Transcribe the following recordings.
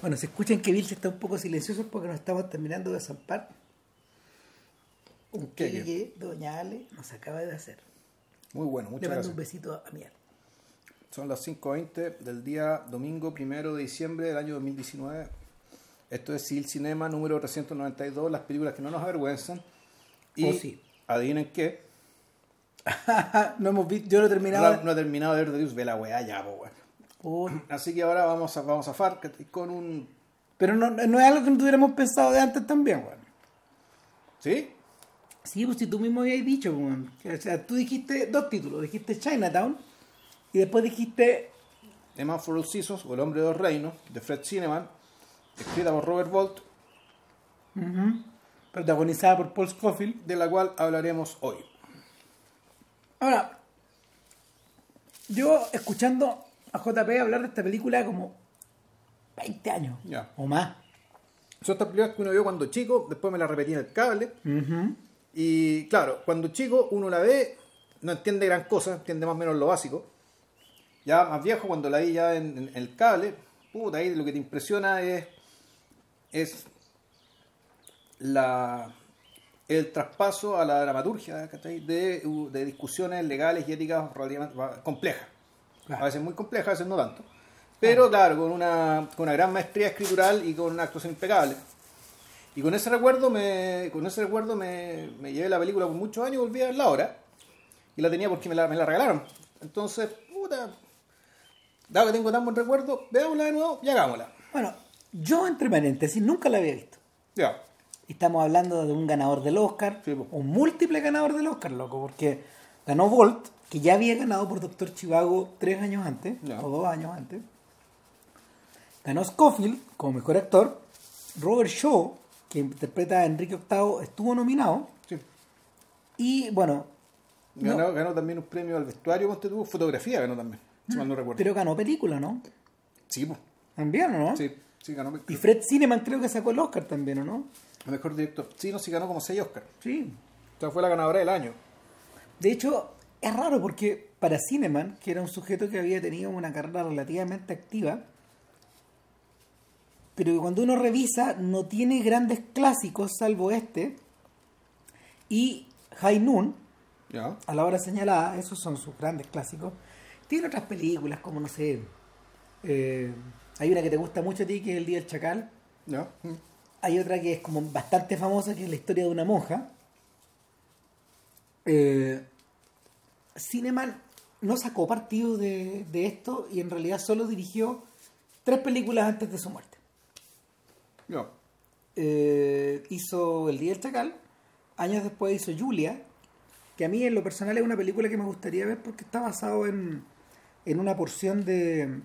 Bueno, se escuchan que Vilche está un poco silencioso porque nos estamos terminando de zampar un que Doña Ale nos acaba de hacer. Muy bueno, Le muchas mando gracias. un besito a Miel. Son las 5.20 del día domingo primero de diciembre del año 2019. Esto es Sil Cinema número 392, las películas que no nos avergüenzan. Y Oh, sí. adivinen qué, no hemos visto, yo lo he terminado. no, no he terminado de ver The Deuce, ve la weá ya, po, weón. Oh, Así que ahora vamos a, vamos a Far con un... pero no, no es algo que no tuviéramos pensado de antes también, weón. ¿Sí? Sí, pues si tú mismo habías dicho, weón. O sea, tú dijiste dos títulos. Dijiste Chinatown y después dijiste The Man for All Seasons, o El Hombre de los Reinos, de Fred Cineman, escrita por Robert Bolt, protagonizada por Paul Scofield. de la cual hablaremos hoy. Ahora, yo escuchando a JP hablar de esta película como 20 años o más. Son estas películas que uno vio cuando chico, después me la repetí en el cable. Y claro, cuando chico uno la ve, no entiende gran cosa, entiende más o menos lo básico. Ya más viejo, cuando la vi ya en, en el cable, puta, ahí lo que te impresiona es, es la, el traspaso a la dramaturgia de, de discusiones legales y éticas complejas. Claro. A veces muy complejas, a veces no tanto. Pero claro, con una, con una gran maestría escritural y con una actuación impecable. Y con ese recuerdo me, con ese recuerdo me, me llevé la película por muchos años y volví a verla ahora. Y la tenía porque me la, me la regalaron. Entonces, puta, dado que tengo tan buen recuerdo, veámosla de nuevo y hagámosla. Bueno, yo entre paréntesis nunca la había visto. Ya. Estamos hablando de un ganador del Oscar, Sí, un múltiple ganador del Oscar, loco, porque ganó Bolt, que ya había ganado por Doctor Chivago tres años antes, o dos años antes. Ganó Scofield como mejor actor. Robert Shaw, que interpreta a Enrique VIII, estuvo nominado. Sí. Y bueno, no, Ganó, también un premio al vestuario, ponte tú, fotografía ganó también, si mal no recuerdo. pero ganó película, ¿no? Sí, pues. También, ¿o ¿no? Sí, sí, ganó. Y Fred Cineman creo que sacó el Oscar también, ¿o no? El mejor director. Sí, no, sí ganó como 6 Oscar. Sí. O sea, fue la ganadora del año. De hecho, es raro porque para Cineman, que era un sujeto que había tenido una carrera relativamente activa, pero que cuando uno revisa no tiene grandes clásicos salvo este, y High Noon, a la hora señalada, esos son sus grandes clásicos. Tiene otras películas como, no sé, eh, hay una que te gusta mucho a ti, que es El Día del Chacal. Mm. Hay otra que es como bastante famosa, que es la historia de una monja. Eh, Cineman no sacó partido de, de esto y en realidad solo dirigió tres películas antes de su muerte. Ya. Eh, hizo El Día del Chacal, años después hizo Julia, que a mí en lo personal es una película que me gustaría ver porque está basado en, en una porción de,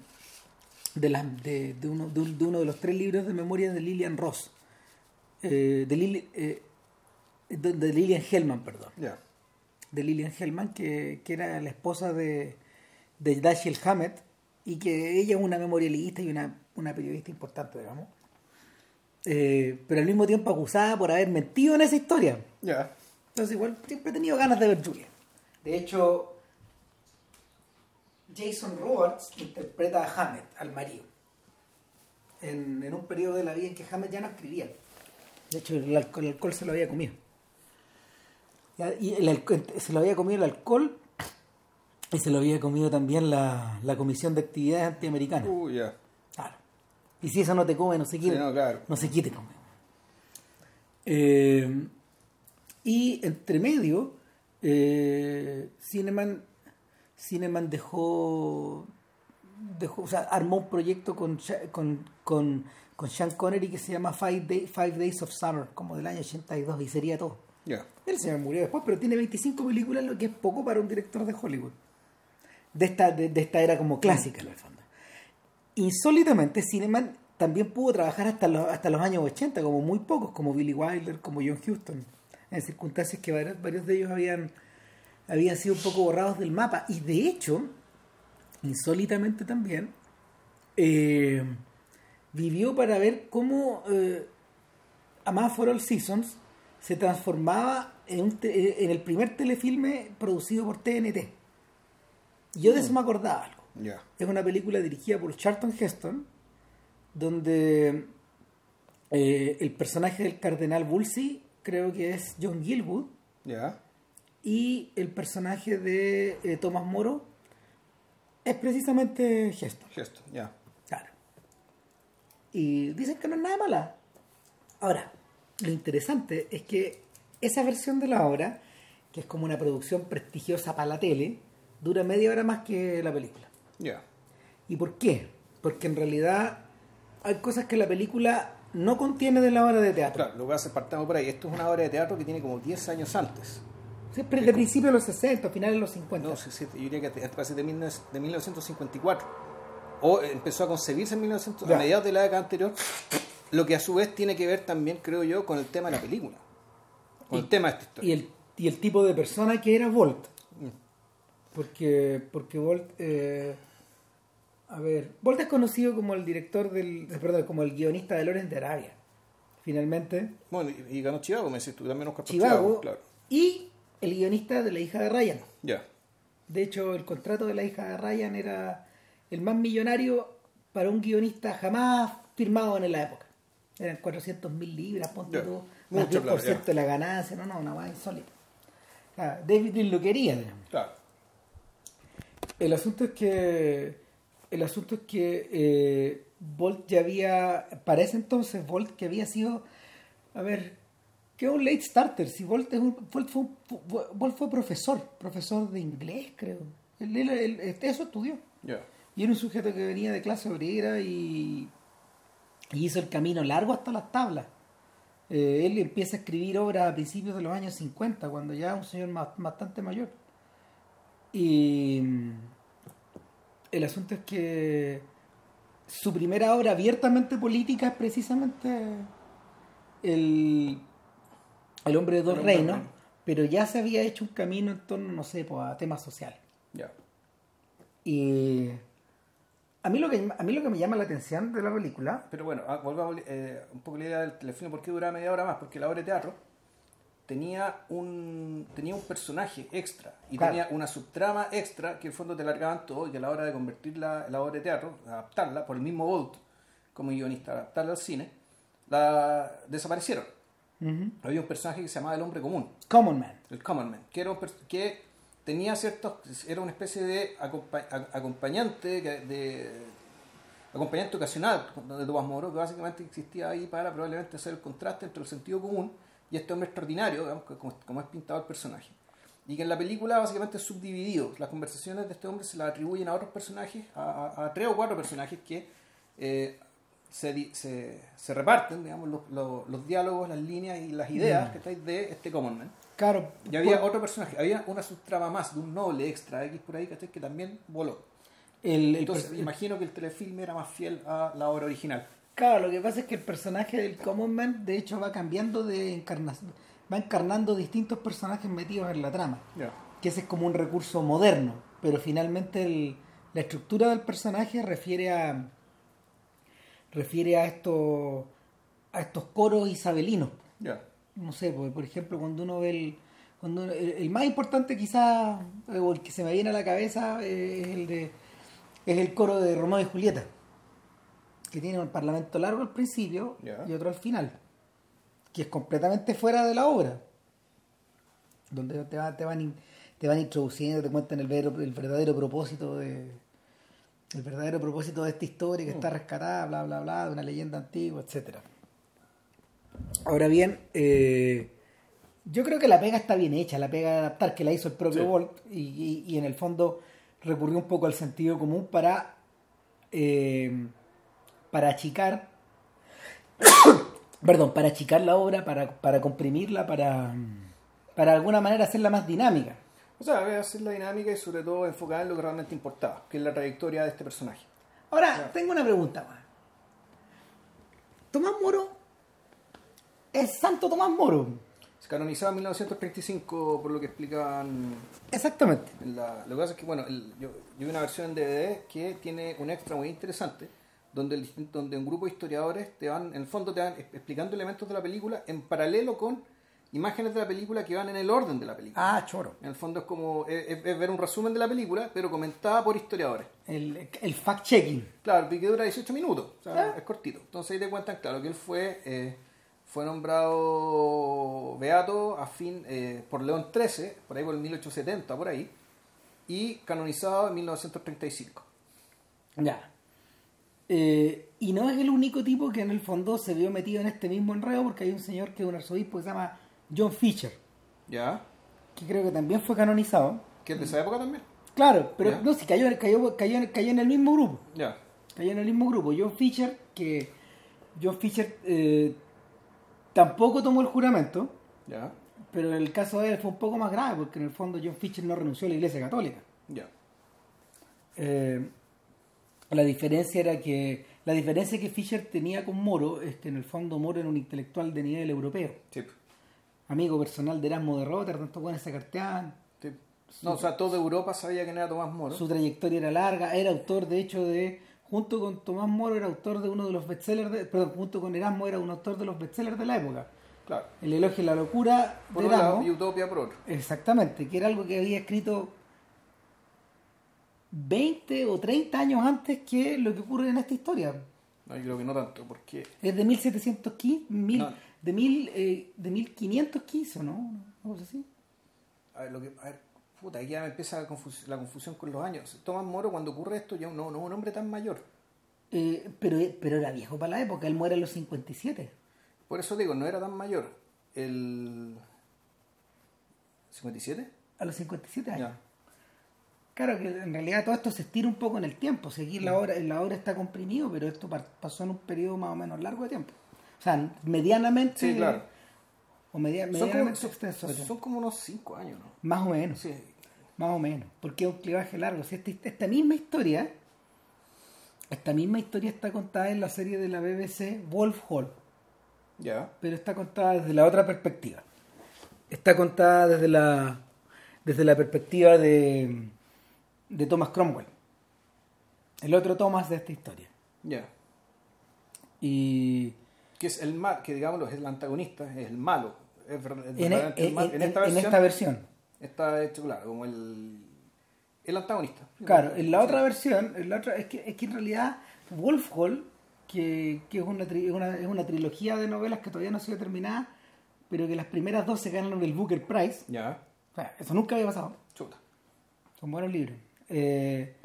de, las- de, de uno, de un- de uno de los tres libros de memoria de Lillian Ross. Eh, de, Lili- eh, de- Lillian Hellman, perdón. Ya. De Lillian Hellman, que, que era la esposa de, de Dashiell Hammett y que ella es una memorialista y una, una periodista importante, digamos. Eh, pero al mismo tiempo acusada por haber mentido en esa historia. Ya. Entonces igual siempre he tenido ganas de ver Julia. De hecho, Jason Roberts interpreta a Hammett, al marido. En, en un periodo de la vida en que Hammett ya no escribía. De hecho, el alcohol, el alcohol se lo había comido. Y el se lo había comido el alcohol y se lo había comido también la, la Comisión de Actividades Antiamericanas. Uh, ya. Claro. Y si eso no te come, no se quita. Sí, no, claro. No se quite come. Eh, y entre medio, eh, Cineman, Cineman dejó, dejó, o sea, armó un proyecto con, con, con, con Sean Connery que se llama Five, Day- Five Days of Summer, como del año 82, y sería todo. Ya. Él se me murió después, pero tiene 25 películas, lo que es poco para un director de Hollywood. De esta, de, esta era como clásica, en el fondo. Insólitamente, Cineman también pudo trabajar hasta los, hasta los años 80, como muy pocos, como Billy Wilder, como John Huston, en circunstancias que varios, varios de ellos habían, habían sido un poco borrados del mapa. Y de hecho, insólitamente también, eh, vivió para ver cómo eh, A Man for All Seasons se transformaba en, un te- en el primer telefilme producido por TNT. Yo de eso me acordaba algo. Es una película dirigida por Charlton Heston, donde eh, el personaje del cardenal Woolsey creo que es John Gilwood Ya. y el personaje de eh, Thomas Moro es precisamente Heston. Gesto, ya. Claro. Y dicen que no es nada mala. Ahora, lo interesante es que esa versión de la obra, que es como una producción prestigiosa para la tele, dura media hora más que la película. Ya. ¿Y por qué? Porque en realidad hay cosas que la película no contiene de la obra de teatro. Claro, lo que hace partamos por ahí. Esto es una obra de teatro que tiene como 10 años antes. Siempre de principios de los 60, finales de los 50. No, sí, sí, yo diría que casi de, 19- de 1954. O empezó a concebirse en 1900, Ya. a mediados de la década anterior, lo que a su vez tiene que ver también, creo yo, con el tema de la película. Con el tema de esta historia. y el, y el tipo de persona que era Volt. Porque, porque Volt, eh, a ver, Volt es conocido como el director del, eh, perdón, como el guionista de Lorenz de Arabia. Finalmente, Bueno, y, y ganó Chivago, me decís tú, también Oscar por Chivago claro. y el guionista de La hija de Ryan. Ya. De hecho, el contrato de La hija de Ryan era el más millonario para un guionista jamás firmado en la época. Eran 400 mil libras, ponte Ya. tú, más Mucha 10% plata, ya. de la ganancia, no, no, una más insólita. Claro, David Lynch lo quería, digamos. Claro. El asunto es que el asunto es que eh, Bolt ya había para ese entonces Bolt que había sido a ver que un late starter si Bolt, es un, Bolt, fue, Bolt fue profesor profesor de inglés creo él, él- él- eso estudió y era un sujeto que venía de clase obrera y, y hizo el camino largo hasta las tablas Eh, él empieza a escribir obras a principios de los años 50 cuando ya es un señor bastante mayor y mm, el asunto es que su primera obra abiertamente política es precisamente el, el hombre de dos hombre reinos, pero ya se había hecho un camino en torno, no sé, pues, a temas sociales. Ya. Y a mí lo que a mí lo que me llama la atención de la película, Pero bueno, ah, volvamos eh, un poco la idea del telefilm. ¿Por qué duraba media hora más? Porque la obra de teatro tenía un tenía un personaje extra y Claro. tenía una subtrama extra que en el fondo te largaban todo y que a la hora de convertir la, la obra de teatro, adaptarla por el mismo Bolt como guionista, adaptarla al cine, la desaparecieron. Había un personaje que se llamaba el hombre común, Common Man. el common man, que era un que tenía ciertos era una especie de acompañante de acompañante ocasional de Tomás Moro que básicamente existía ahí para probablemente hacer el contraste entre el sentido común y este hombre extraordinario digamos, como, como es pintado el personaje. Y que en la película básicamente es subdividido. Las conversaciones de este hombre se las atribuyen a otros personajes a, a- a tres o cuatro personajes que eh, se, se, se reparten digamos los, los- los diálogos las líneas y las ideas que estáis de este common man Claro. y había por- otro personaje, había una subtrama más de un noble extra X por ahí ¿cachai? que también voló. el, el Entonces, imagino que el telefilm era más fiel a la obra original. Claro, lo que pasa es que el personaje del Common Man, de hecho, va cambiando de encarnación, va encarnando distintos personajes metidos en la trama. Que ese es como un recurso moderno, pero finalmente el- la estructura del personaje refiere a refiere a estos a estos coros isabelinos. Ya. No sé, porque, por ejemplo, cuando uno ve el cuando uno- el, el más importante quizás o el que se me viene a la cabeza eh, es el de es el coro de Romeo y Julieta que tiene un parlamento largo al principio y otro al final que es completamente fuera de la obra donde te, va- te van in- te van introduciendo te cuentan el, ver- el verdadero propósito de el verdadero propósito de esta historia que está rescatada bla bla bla de una leyenda antigua etcétera ahora bien eh, yo creo que la pega está bien hecha, la pega de adaptar que la hizo el propio Sí. Bolt y, y- y en el fondo recurrió un poco al sentido común para eh, para achicar perdón, para achicar la obra, para, para comprimirla, para para de alguna manera hacerla más dinámica. O sea, hacer la dinámica y sobre todo enfocada en lo que realmente importaba, que es la trayectoria de este personaje. Ahora, tengo una pregunta más. Tomás Moro es Santo Tomás Moro. Se canonizaba en 1935, por lo que explicaban Exactamente. en la... Lo que pasa es que, bueno, el- yo, yo vi una versión en DVD que tiene un extra muy interesante, donde, el- donde un grupo de historiadores te van, en el fondo te van explicando elementos de la película en paralelo con imágenes de la película que van en el orden de la película. Ah, choro. En el fondo es como es, es- ver un resumen de la película, pero comentada por historiadores. El, el fact-checking. Claro, que dura 18 minutos, o sea, Ah. es cortito. Entonces ahí te cuentan, claro, que él fue eh, fue nombrado beato a fin eh, por León XIII, por ahí por el 1870, por ahí, y canonizado en 1935. Ya. Eh, y no es el único tipo que en el fondo se vio metido en este mismo enredo porque hay un señor que es un arzobispo que se llama John Fisher, ¿Ya? que creo que también fue canonizado. Que es de esa época también. Claro, pero Ya. no, si cayó, cayó, cayó, cayó en el mismo grupo. Ya. Cayó en el mismo grupo. John Fisher, que John Fisher eh, tampoco tomó el juramento, Ya. pero el caso de él fue un poco más grave porque en el fondo John Fisher no renunció a la Iglesia Católica. Ya. Eh, la diferencia era que la diferencia que Fisher tenía con Moro es que en el fondo Moro era un intelectual de nivel europeo, Sí. amigo personal de Erasmo de Rotterdam, tanto buenos se carteaban, sí. No, o sea, toda Europa sabía quién era Tomás Moro. su trayectoria era larga, era autor de hecho de junto con Tomás Moro era autor de uno de los bestsellers, de, perdón, junto con Erasmo era un autor de los bestsellers de la época, Claro. El elogio y la locura Por de Erasmo, y Utopia por otro. exactamente, que era algo que había escrito 20 o 30 años antes que lo que ocurre en esta historia. No, yo creo que no tanto, porque Es de 1715, mil, No. de, mil, eh, de 1515, ¿no? Una cosa así. A ver, lo que, a ver, puta, aquí ya me empieza la, confus- la confusión con los años. Tomás Moro, cuando ocurre esto, ya no, no es un hombre tan mayor. Eh, pero, pero era viejo para la época, él muere a los 57. Por eso digo, no era tan mayor. El. ¿57? A los 57 años. Ya. Claro que en realidad todo esto se estira un poco en el tiempo. Seguir la obra, la obra está comprimido, pero esto pa- pasó en un periodo más o menos largo de tiempo. O sea, medianamente. Sí, claro. O media- Son como, medianamente son, extenso. son como unos 5 años, ¿no? Más o menos. Sí. Más o menos, porque es un clivaje largo. Si esta, esta misma historia, esta misma historia está contada en la serie de la BBC Wolf Hall, Ya. pero está contada desde la otra perspectiva. Está contada desde la desde la perspectiva de, de Thomas Cromwell, el otro Thomas de esta historia. Ya. Y Que es el mal, que digámoslo, es el antagonista, es el malo. Es en, el esta versión, está hecho, claro, como el, el antagonista. Claro, en la otra versión, en la otra, es, que, es que en realidad Wolf Hall, que, que es, una, tri- es, una, es una trilogía de novelas que todavía no ha sido terminada, pero que las primeras dos se ganaron el Booker Prize, Ya. o sea, eso nunca había pasado, Chuta. son buenos libros. Eh,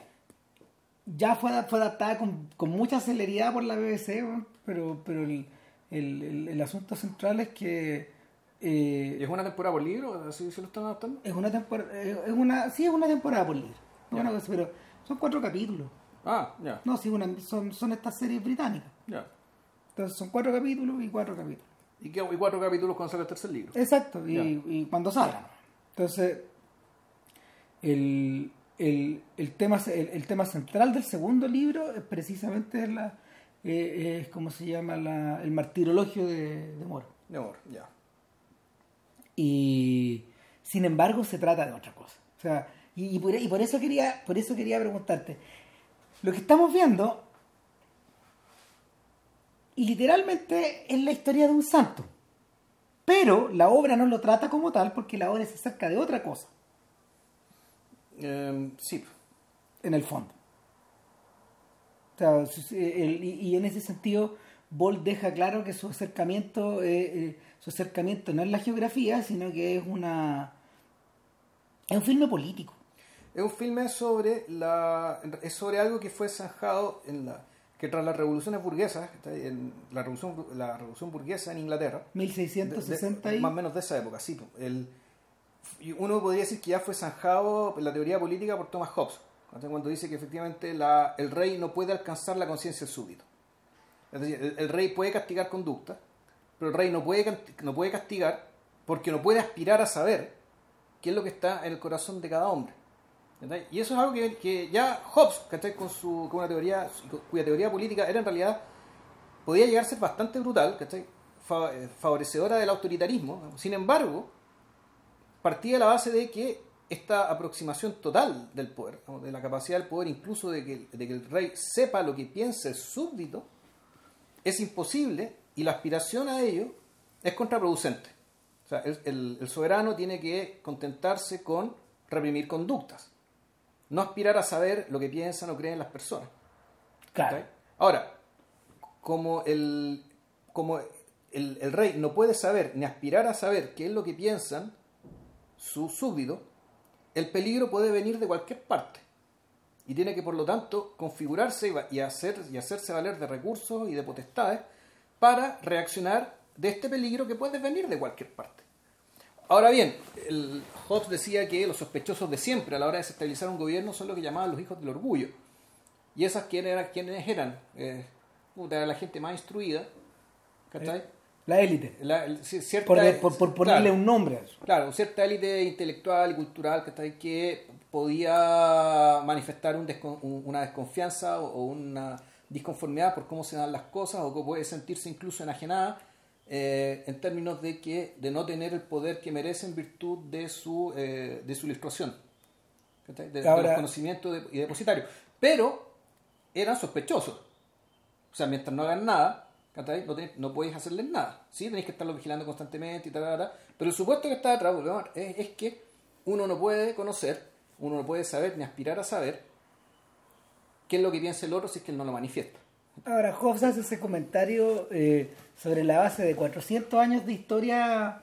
ya fue, fue adaptada con, con mucha celeridad por la BBC, pero, pero el, el, el- el asunto central es que eh, ¿Y es una temporada por libro? ¿Así se lo están adaptando? es una temporada, es una, sí es una temporada por libro, Ya. Una cosa, pero son cuatro capítulos. Ah, ya. No, sí, una, son, son estas series británicas. Ya. Entonces son cuatro capítulos y cuatro capítulos. ¿Y, qué, y cuatro capítulos cuando sale el tercer libro? Exacto, y, y cuando salgan. Entonces, el, el, el, tema, el, el tema central del segundo libro es precisamente la, eh, es como se llama la, el martirologio de, de Moro. De amor, ya. Y sin embargo se trata de otra cosa. O sea, y, y por, y por eso quería, por eso quería preguntarte. Lo que estamos viendo literalmente es la historia de un santo. Pero la obra no lo trata como tal porque la obra se acerca de otra cosa, Eh, sí. en el fondo. O sea, el- y, y en ese sentido, Bolt deja claro que su acercamiento, eh, eh, su acercamiento no es la geografía, sino que es una es un filme político. Es un filme sobre la es sobre algo que fue zanjado en la que tras las revoluciones burguesas, en la revolución la revolución burguesa en Inglaterra, de- de- 1660 y más o menos de esa época, sí. El, uno podría decir que ya fue zanjado la teoría política por Thomas Hobbes, cuando dice que efectivamente la, el rey no puede alcanzar la conciencia del súbdito. Es decir, el, el rey puede castigar conducta, pero el rey no puede, no puede castigar porque no puede aspirar a saber qué es lo que está en el corazón de cada hombre. Y eso es algo que, ya Hobbes, ¿cachai? Con, su, con una teoría, cuya teoría política era en realidad, podía llegar a ser bastante brutal, ¿cachai? Eh, favorecedora del autoritarismo. Sin embargo, partía de la base de que esta aproximación total del poder, de la capacidad del poder, incluso de que, de que el rey sepa lo que piensa el súbdito, es imposible y la aspiración a ello es contraproducente. O sea, el, el- el soberano tiene que contentarse con reprimir conductas, no aspirar a saber lo que piensan o creen las personas. Claro. Ahora, como el, como el, el rey no puede saber ni aspirar a saber qué es lo que piensan sus súbditos, el peligro puede venir de cualquier parte. Y tiene que, por lo tanto, configurarse y hacer, y hacerse valer de recursos y de potestades para reaccionar de este peligro que puede venir de cualquier parte. Ahora bien, el Hobbes decía que los sospechosos de siempre a la hora de desestabilizar un gobierno son lo que llamaban los hijos del orgullo. Y esas quiénes eran, quiénes eran Eh, puta, era la gente más instruida, ¿cachai? La élite. La- cierta- Por, por, por ponerle claro, un nombre a eso. Claro, cierta élite intelectual y cultural ¿cachai? que podía manifestar un descon- un- una desconfianza o una disconformidad por cómo se dan las cosas o que puede sentirse incluso enajenada eh, en términos de que de no tener el poder que merece en virtud de su eh, de su ilustración de, de Ahora- los conocimientos de- y depositarios pero eran sospechosos o sea, mientras no hagan nada, no, tenés- no podéis hacerles nada. Sí, tenéis que estarlos vigilando constantemente y tal, tal, tal. Pero el supuesto que está detrás es que uno no puede conocer, uno no puede saber ni aspirar a saber qué es lo que piensa el otro si es que él no lo manifiesta. Ahora, Hobbes hace ese comentario eh, sobre la base de 400 años de historia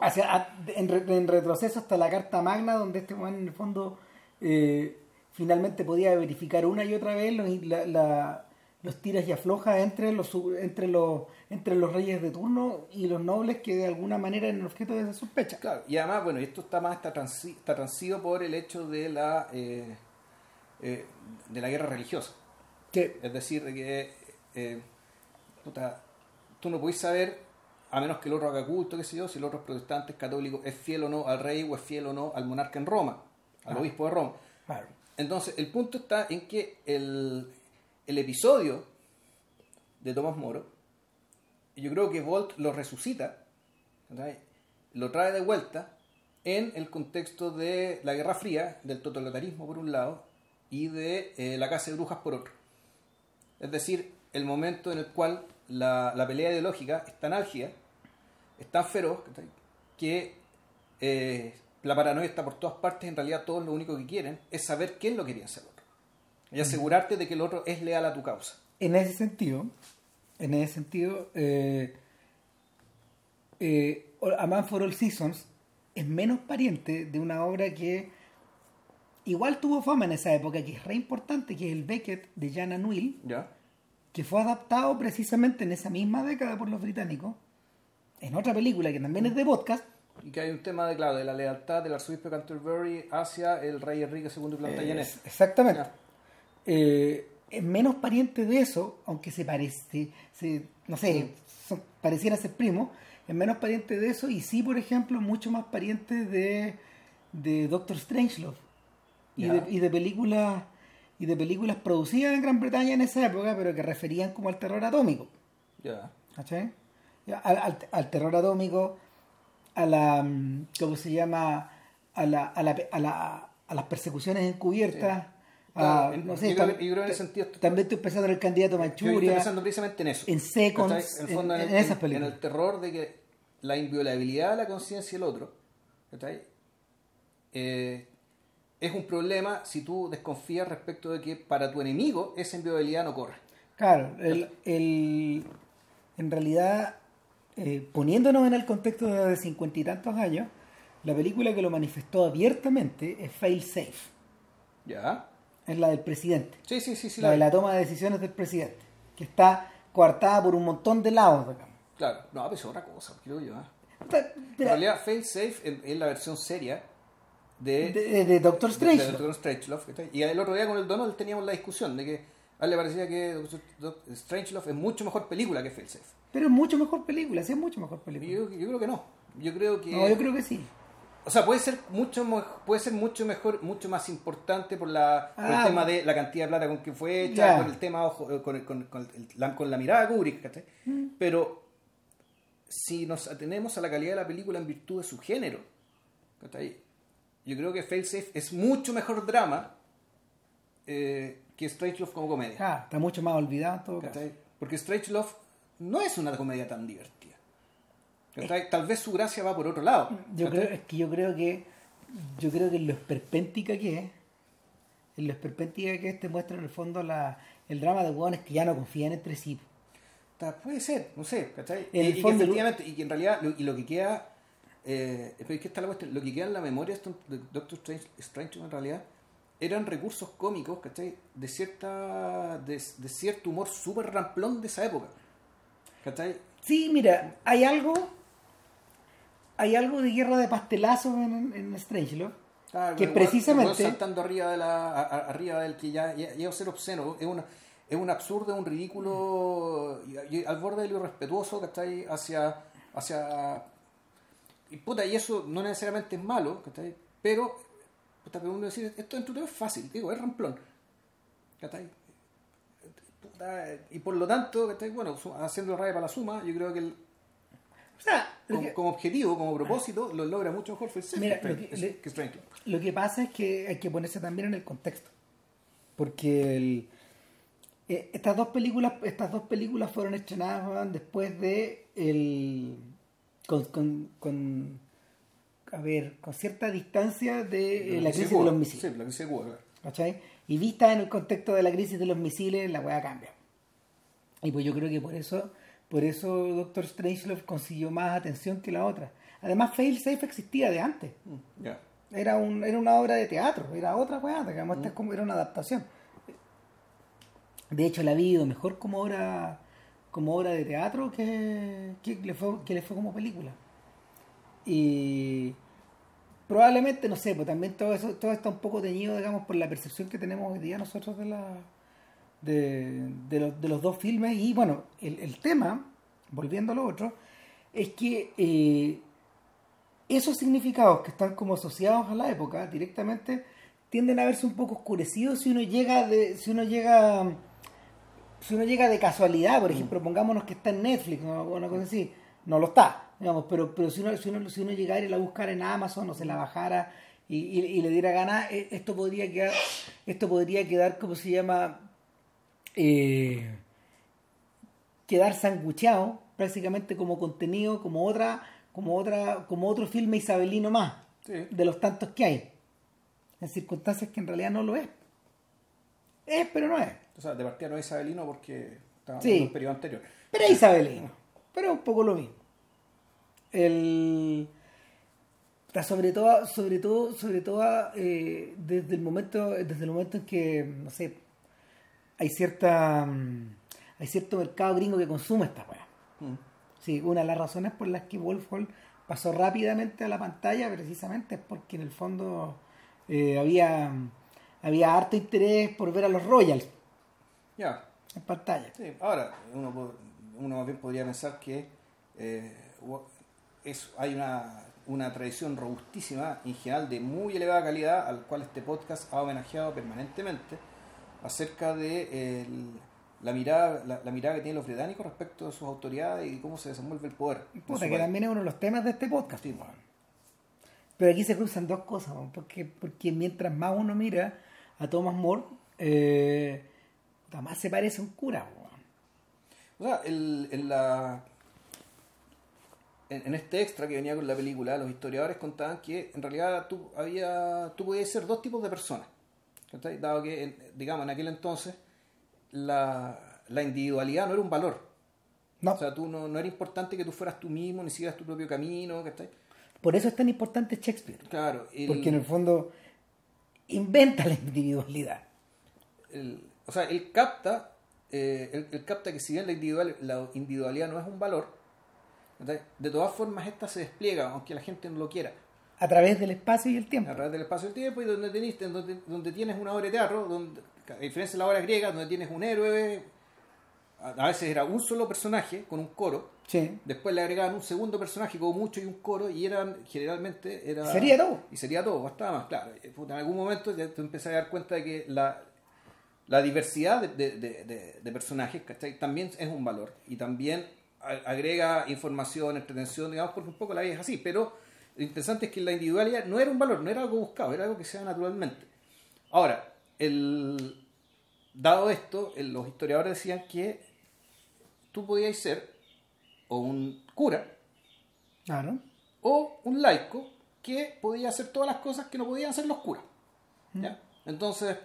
hacia, en, re- en retroceso hasta la Carta Magna, donde este man en el fondo eh, finalmente podía verificar una y otra vez los, la- la- los tiras y aflojas entre los, entre, los, entre los reyes de turno y los nobles que de alguna manera eran objeto de esa sospecha. Claro, y además, bueno, y esto está más está, transi- está transido por el hecho de la eh, eh, de la guerra religiosa. Que, Es decir, de que eh, puta, tú no puedes saber, a menos que el otro haga culto, qué sé yo, si el otro es protestante, es católico, es fiel o no al rey o es fiel o no al monarca en Roma, al Ah. obispo de Roma. claro, Entonces, el punto está en que el, el episodio de Tomás Moro, yo creo que Volt lo resucita, lo trae de vuelta en el contexto de la Guerra Fría, del totalitarismo por un lado, y de eh, la Casa de Brujas por otro. Es decir, el momento en el cual la, la pelea ideológica es tan álgida, es tan feroz, que eh, la paranoia está por todas partes, en realidad todos lo único que quieren es saber qué es lo que piensa el otro. Y asegurarte de que el otro es leal a tu causa. en ese sentido, en ese sentido, eh, eh, A Man for All Seasons es menos pariente de una obra que igual tuvo fama en esa época, que es re importante, que es el Beckett de Jan Anwil, ¿Ya? que fue adaptado precisamente en esa misma década por los británicos, en otra película que también es de podcast, Y que hay un tema de, claro, de la lealtad del arzobispo de Canterbury hacia el rey Enrique II Plantagenet. Exactamente. Eh, es menos pariente de eso, aunque se parece, se- no sé, son- pareciera ser primo, es menos pariente de eso y sí, por ejemplo, mucho más pariente de, de Doctor Strangelove y de, y de películas y de películas producidas en Gran Bretaña en esa época, pero que referían como al terror atómico. Ya. Ya, Al, al- al terror atómico, a la, mm, ¿cómo se llama? A, la, a, la, a, la- a las persecuciones encubiertas. a, Claro, en- no sé, yo tam- yo creo en ese sentido también estoy pensando en el candidato Yo estoy Manchuria, pensando precisamente en eso. en Seconds. En, el fondo, en- en, en el- esas en películas. el terror de que la inviolabilidad de la conciencia del otro ¿cachai? Eh, es un problema si tú desconfías respecto de que para tu enemigo esa inviolabilidad no corre. Claro, el, el- en realidad, eh, poniéndonos en el contexto de cincuenta y tantos años, la película que lo manifestó abiertamente es Fail Safe, ¿Ya? es la del presidente. Sí, sí, sí, sí. la la- de la toma de decisiones del presidente, que está coartada por un montón de lados. Claro, no, pero eso es otra cosa, creo yo. ¿eh? En realidad, Failsafe es, es la versión seria de, de, Doctor Strange. Doctor Strangelove. Y el otro día con el Donald teníamos la discusión de que a él le parecía que Strangelove es mucho mejor película que Failsafe. Pero es mucho mejor película, sí es mucho mejor película. yo, yo creo que no. Yo creo que. No, yo creo que sí. O sea, puede ser mucho puede ser mucho mejor, mucho más importante por, la, por Ah, el tema de la cantidad de plata con que fue hecha, con el tema ojo, eh, con, el- con- con el- la, con la mirada Kubrick. Mm. Pero si nos atenemos a la calidad de la película en virtud de su género, ¿cachai? Yo creo que Failsafe es mucho mejor drama eh, que Strangelove como comedia. Ah, está mucho más olvidado en todo caso. Porque Strangelove no es una comedia tan divertida. Tal vez su gracia va por otro lado. Yo creo, es que yo creo que yo creo que en lo esperpéntica que es, en lo esperpéntica que es, te muestra en el fondo la, el drama de hueones que ya no confían entre sí. Ta- Puede ser, no sé, ¿cachai? En y, el y que efectivamente, y que en realidad, lo, y lo que queda, eh, pero es que está la cuestión, lo que queda en la memoria de Doctor Strange, Strange en realidad, eran recursos cómicos, ¿cachai? De cierta, de, de cierto humor súper ramplón de esa época, ¿cachai? Sí, mira, hay algo, hay algo de guerra de pastelazos en, en Strangelove. Ah, Que weón- precisamente- saltando arriba de la a- a- arriba del que ya llega a ser obsceno es una es un absurdo un ridículo y, y al borde de lo irrespetuoso ¿cachai? hacia hacia y puta y eso no necesariamente es malo ¿cachai? pero puta, uno decir esto de todo es fácil digo es ramplón ¿cachai? Puta, y por lo tanto ¿cachai? bueno haciendo raya para la suma yo creo que el- O sea, como, que, como objetivo como propósito lo logra mucho mejor Mira, que, lo que- le- que lo que pasa es que hay que ponerse también en el contexto. Porque el- eh, estas dos películas, estas dos películas fueron estrenadas después de el con, con, con- a ver, con cierta distancia de eh, la crisis de los misiles. Sí, la crisis de Cuba, claro. ¿cachai? Y vista en el contexto de la crisis de los misiles, la weá cambia. Y pues yo creo que por eso, por eso Doctor Strangelove consiguió más atención que la otra. Además, Failsafe existía de antes. Mm, Ya. Era, un, era una obra de teatro, era otra weá, digamos, esta es como, era una adaptación. De hecho, la ha vivido mejor como obra, como obra de teatro que, que, le fue, que le fue como película. Y probablemente, no sé, pues también todo eso todo está un poco teñido, digamos, por la percepción que tenemos hoy día nosotros de la de, de los, de los dos filmes. Y bueno, el, el tema, volviendo a lo otro, es que eh, esos significados que están como asociados a la época directamente tienden a verse un poco oscurecidos si uno llega de, si uno llega si uno llega de casualidad, por ejemplo, pongámonos que está en Netflix o una cosa así, no lo está, digamos, pero, pero si uno, si uno, si uno llegara y la buscara en Amazon o se la bajara y, y- y le diera ganas, eh, esto podría quedar, esto podría quedar como se llama eh, quedar sangucheado prácticamente como contenido, como otra, como otra, como otro filme isabelino más, Sí. de los tantos que hay, en circunstancias que en realidad no lo es. Es, pero no es. O sea, de partida no es isabelino porque estaba Sí. en un periodo anterior. Pero es isabelino. Pero es un poco lo mismo. El. Sobre todo, sobre todo, sobre todo eh, desde el momento, desde el momento en que, no sé, hay cierta mm, hay cierto mercado gringo que consume esta weá. Mm. Sí, una de las razones por las que Wolf Hall pasó rápidamente a la pantalla precisamente es porque en el fondo eh, había había harto interés por ver a los Royals Ya. en pantalla. Sí. Ahora, uno, uno más bien podría pensar que eh, es, hay una, una tradición robustísima, en general de muy elevada calidad, al cual este podcast ha homenajeado permanentemente, acerca de el- la, mirada, la, la mirada que tienen los británicos respecto a sus autoridades y cómo se desenvuelve el poder. Puta, que país. también es uno de los temas de este podcast. Sí. Pero aquí se cruzan dos cosas, porque, porque mientras más uno mira a Thomas More, eh, puta, más se parece a un cura. O sea, el- en, la, en, en este extra que venía con la película, los historiadores contaban que en realidad tú, había, tú podías ser dos tipos de personas. ¿cachai? Dado que, digamos, en aquel entonces la, la individualidad no era un valor. No, O sea, tú no, no era importante que tú fueras tú mismo, ni siguieras tu propio camino. ¿cachai? por eso es tan importante Shakespeare. Claro, el- Porque en el fondo inventa la individualidad. el- o sea, él capta, eh, él, él capta que si bien la, individual, la individualidad no es un valor, de todas formas esta se despliega, aunque la gente no lo quiera. A través del espacio y el tiempo. a través del espacio del tiempo y donde, tenés, donde, donde tienes una obra de teatro, donde, a diferencia de la obra griega, donde tienes un héroe, a, veces era un solo personaje con un coro, Sí. después le agregaban un segundo personaje como mucho y un coro y eran generalmente... Era, Sería todo. Y sería todo, bastaba más, claro. Eh, En algún momento ya te empezás a dar cuenta de que la, la diversidad de, de- de- de- personajes ¿cachai? también es un valor y también agrega información, entretención, digamos, porque un poco la vida es así, pero lo interesante es que la individualidad no era un valor, no era algo buscado, era algo que se da naturalmente. Ahora, el, dado esto, el- los historiadores decían que tú podías ser o un cura Claro. o un laico que podía hacer todas las cosas que no podían hacer los curas. ¿ya? Entonces,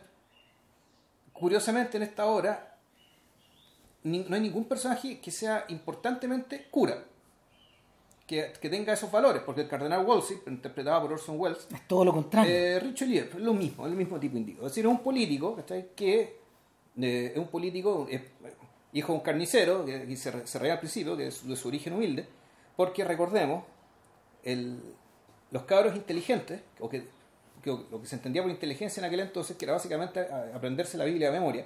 curiosamente en esta obra ni- no hay ningún personaje que sea importantemente cura, que, que tenga esos valores, porque el cardenal Wolsey, interpretado por Orson Welles, Es todo lo contrario. eh, Richelieu, es lo mismo, es el mismo tipo individuo. Es decir, es un político que eh, es un político, eh, hijo de un carnicero, que, se, se reía al principio, que es de su origen humilde, porque recordemos, el, los cabros inteligentes, o que, que lo que se entendía por inteligencia en aquel entonces, que era básicamente aprenderse la Biblia de memoria,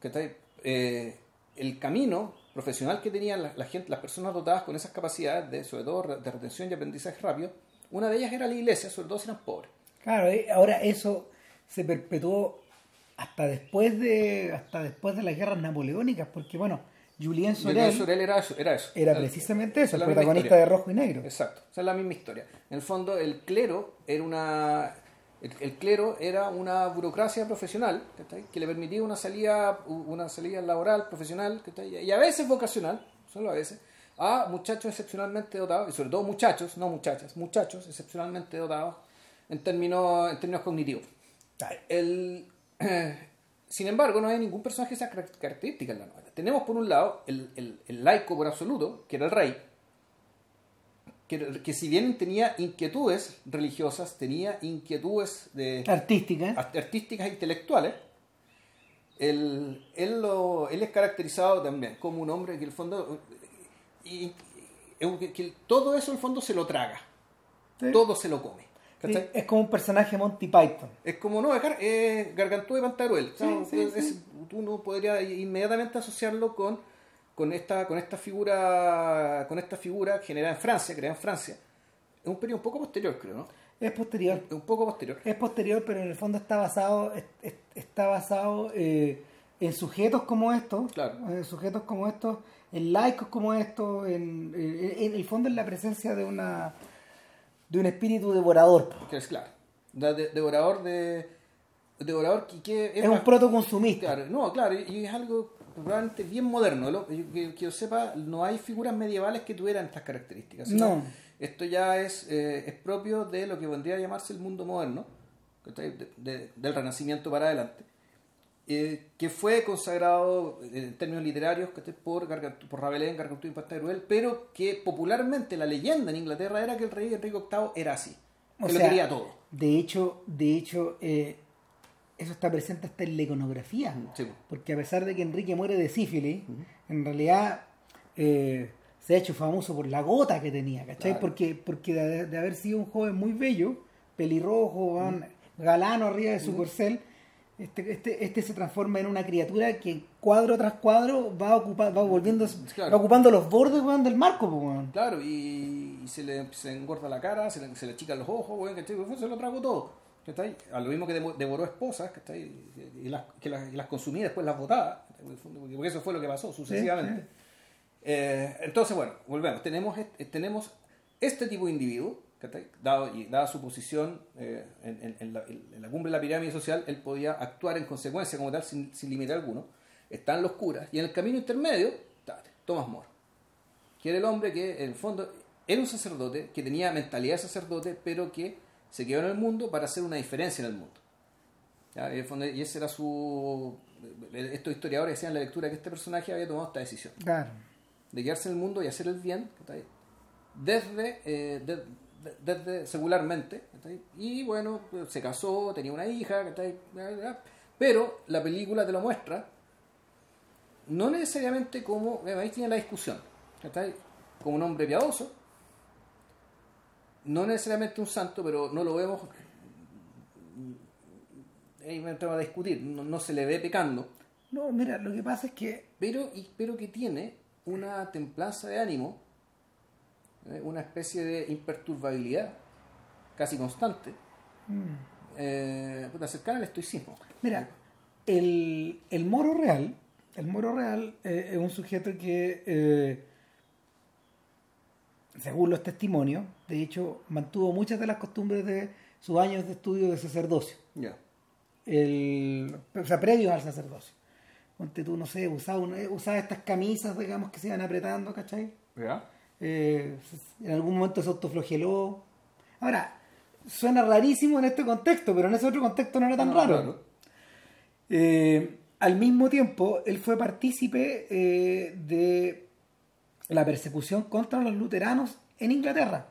¿cachai? Eh, el camino profesional que tenían las personas dotadas con esas capacidades, de, sobre todo de retención y aprendizaje rápido, una de ellas era la iglesia, sobre todo si eran pobres. Claro, eh, ahora eso se perpetuó hasta después de hasta después de las guerras napoleónicas, porque bueno, Julien Sorel, Sorel era eso. Era, eso. era precisamente eso, es el protagonista de Rojo y Negro. Exacto, esa es la misma historia. En el fondo, el clero era una. El, el clero era una burocracia profesional que le permitía una salida, una salida laboral, profesional, y a veces vocacional, solo a veces, a muchachos excepcionalmente dotados, y sobre todo muchachos, no muchachas, muchachos excepcionalmente dotados en términos, en términos cognitivos. El, sin embargo, no hay ningún personaje de esas car- características en la novela. Tenemos por un lado el, el- el laico por absoluto, que era el rey, que, que si bien tenía inquietudes religiosas, tenía inquietudes de, Artística. art- artísticas e intelectuales, él, él, lo- él es caracterizado también como un hombre que el fondo... Y, y- que- que todo eso el fondo se lo traga, Sí. todo se lo come. Sí, ¿cachai? es como un personaje Monty Python. Es como, no, es gar- eh, Gargantúa y Pantagruel. Sí, sí, Es- sí. es- uno podría inmediatamente asociarlo con, con, esta, con esta figura con esta figura generada en Francia, creada en Francia. Es un periodo un poco posterior, creo, ¿no? Es posterior. Es un poco posterior. Es posterior, pero en el fondo está basado es- es- está basado eh, en sujetos como estos, Claro. en sujetos como estos, en laicos como estos, en, eh, en el fondo en la presencia de una de un espíritu devorador. Que es claro. De- de- devorador de. Devorador que, que Es un protoconsumista. Claro, no, claro, y es algo probablemente bien moderno. Lo- Que, que yo sepa, no hay figuras medievales que tuvieran estas características. No. Esto ya es, eh, es propio de lo que vendría a llamarse el mundo moderno, del Renacimiento para adelante, eh, que fue consagrado en términos literarios por, Gargantú- por Rabelais, Gargantúa y Pantagruel, pero que popularmente la leyenda en Inglaterra era que el rey Enrique VIII era así, que O lo sea, quería todo. De hecho, de hecho eh, eso está presente hasta en la iconografía. Sí. Porque a pesar de que Enrique muere de sífilis, en realidad eh, se ha hecho famoso por la gota que tenía, ¿cachai? Claro. Porque, porque de, de haber sido un joven muy bello, pelirrojo, weón, galano arriba de su corcel, este, este, este se transforma en una criatura que cuadro tras cuadro va ocupando, va volviendo, Claro. va ocupando los bordes weón, del marco, pues, weón. Claro, y, y se le se engorda la cara, se le, se le achican los ojos, weón, ¿cachai? Se lo trago todo. ¿cachai? A lo mismo que devoró esposas, ¿cachai? Y las, que las, y las consumía después las botaba. Porque eso fue lo que pasó sucesivamente. Sí, Eh, entonces, bueno, volvemos. Tenemos, tenemos este tipo de individuo. Dado, y dada su posición eh, en, la, en la cumbre de la pirámide social, él podía actuar en consecuencia como tal sin, sin límite alguno. Están los curas. Y en el camino intermedio, está Thomas More que era el hombre que en el fondo era un sacerdote, que tenía mentalidad de sacerdote, pero que se quedó en el mundo para hacer una diferencia en el mundo. ¿Ya? Y, el fondo- y ese era su... Estos historiadores decían en la lectura que este personaje había tomado esta decisión, Claro. de quedarse en el mundo y hacer el bien, desde, eh, de- desde secularmente, y bueno, pues, se casó, tenía una hija, pero la película te lo muestra, no necesariamente como, eh, ahí tiene la discusión, como un hombre piadoso, no necesariamente un santo, pero no lo vemos, ahí me entraba a discutir, no, no se le ve pecando, No, mira, lo que pasa es que pero, y- pero que tiene una templanza de ánimo, una especie de imperturbabilidad casi constante, eh, puta, cercana al estoicismo. Mira, el, el moro real, el moro real eh, es un sujeto que, eh, según los testimonios, de hecho, mantuvo muchas de las costumbres de sus años de estudio de sacerdocio, Ya. el, o sea, previos al sacerdocio. Ponte tú, no sé, usaba, usaba estas camisas, digamos, que se iban apretando, ¿cachai? ¿Ya? Eh, en algún momento se autoflogeló. Ahora, suena rarísimo en este contexto, pero en ese otro contexto no era tan No, raro. Eh, al mismo tiempo, él fue partícipe eh, de la persecución contra los luteranos en Inglaterra.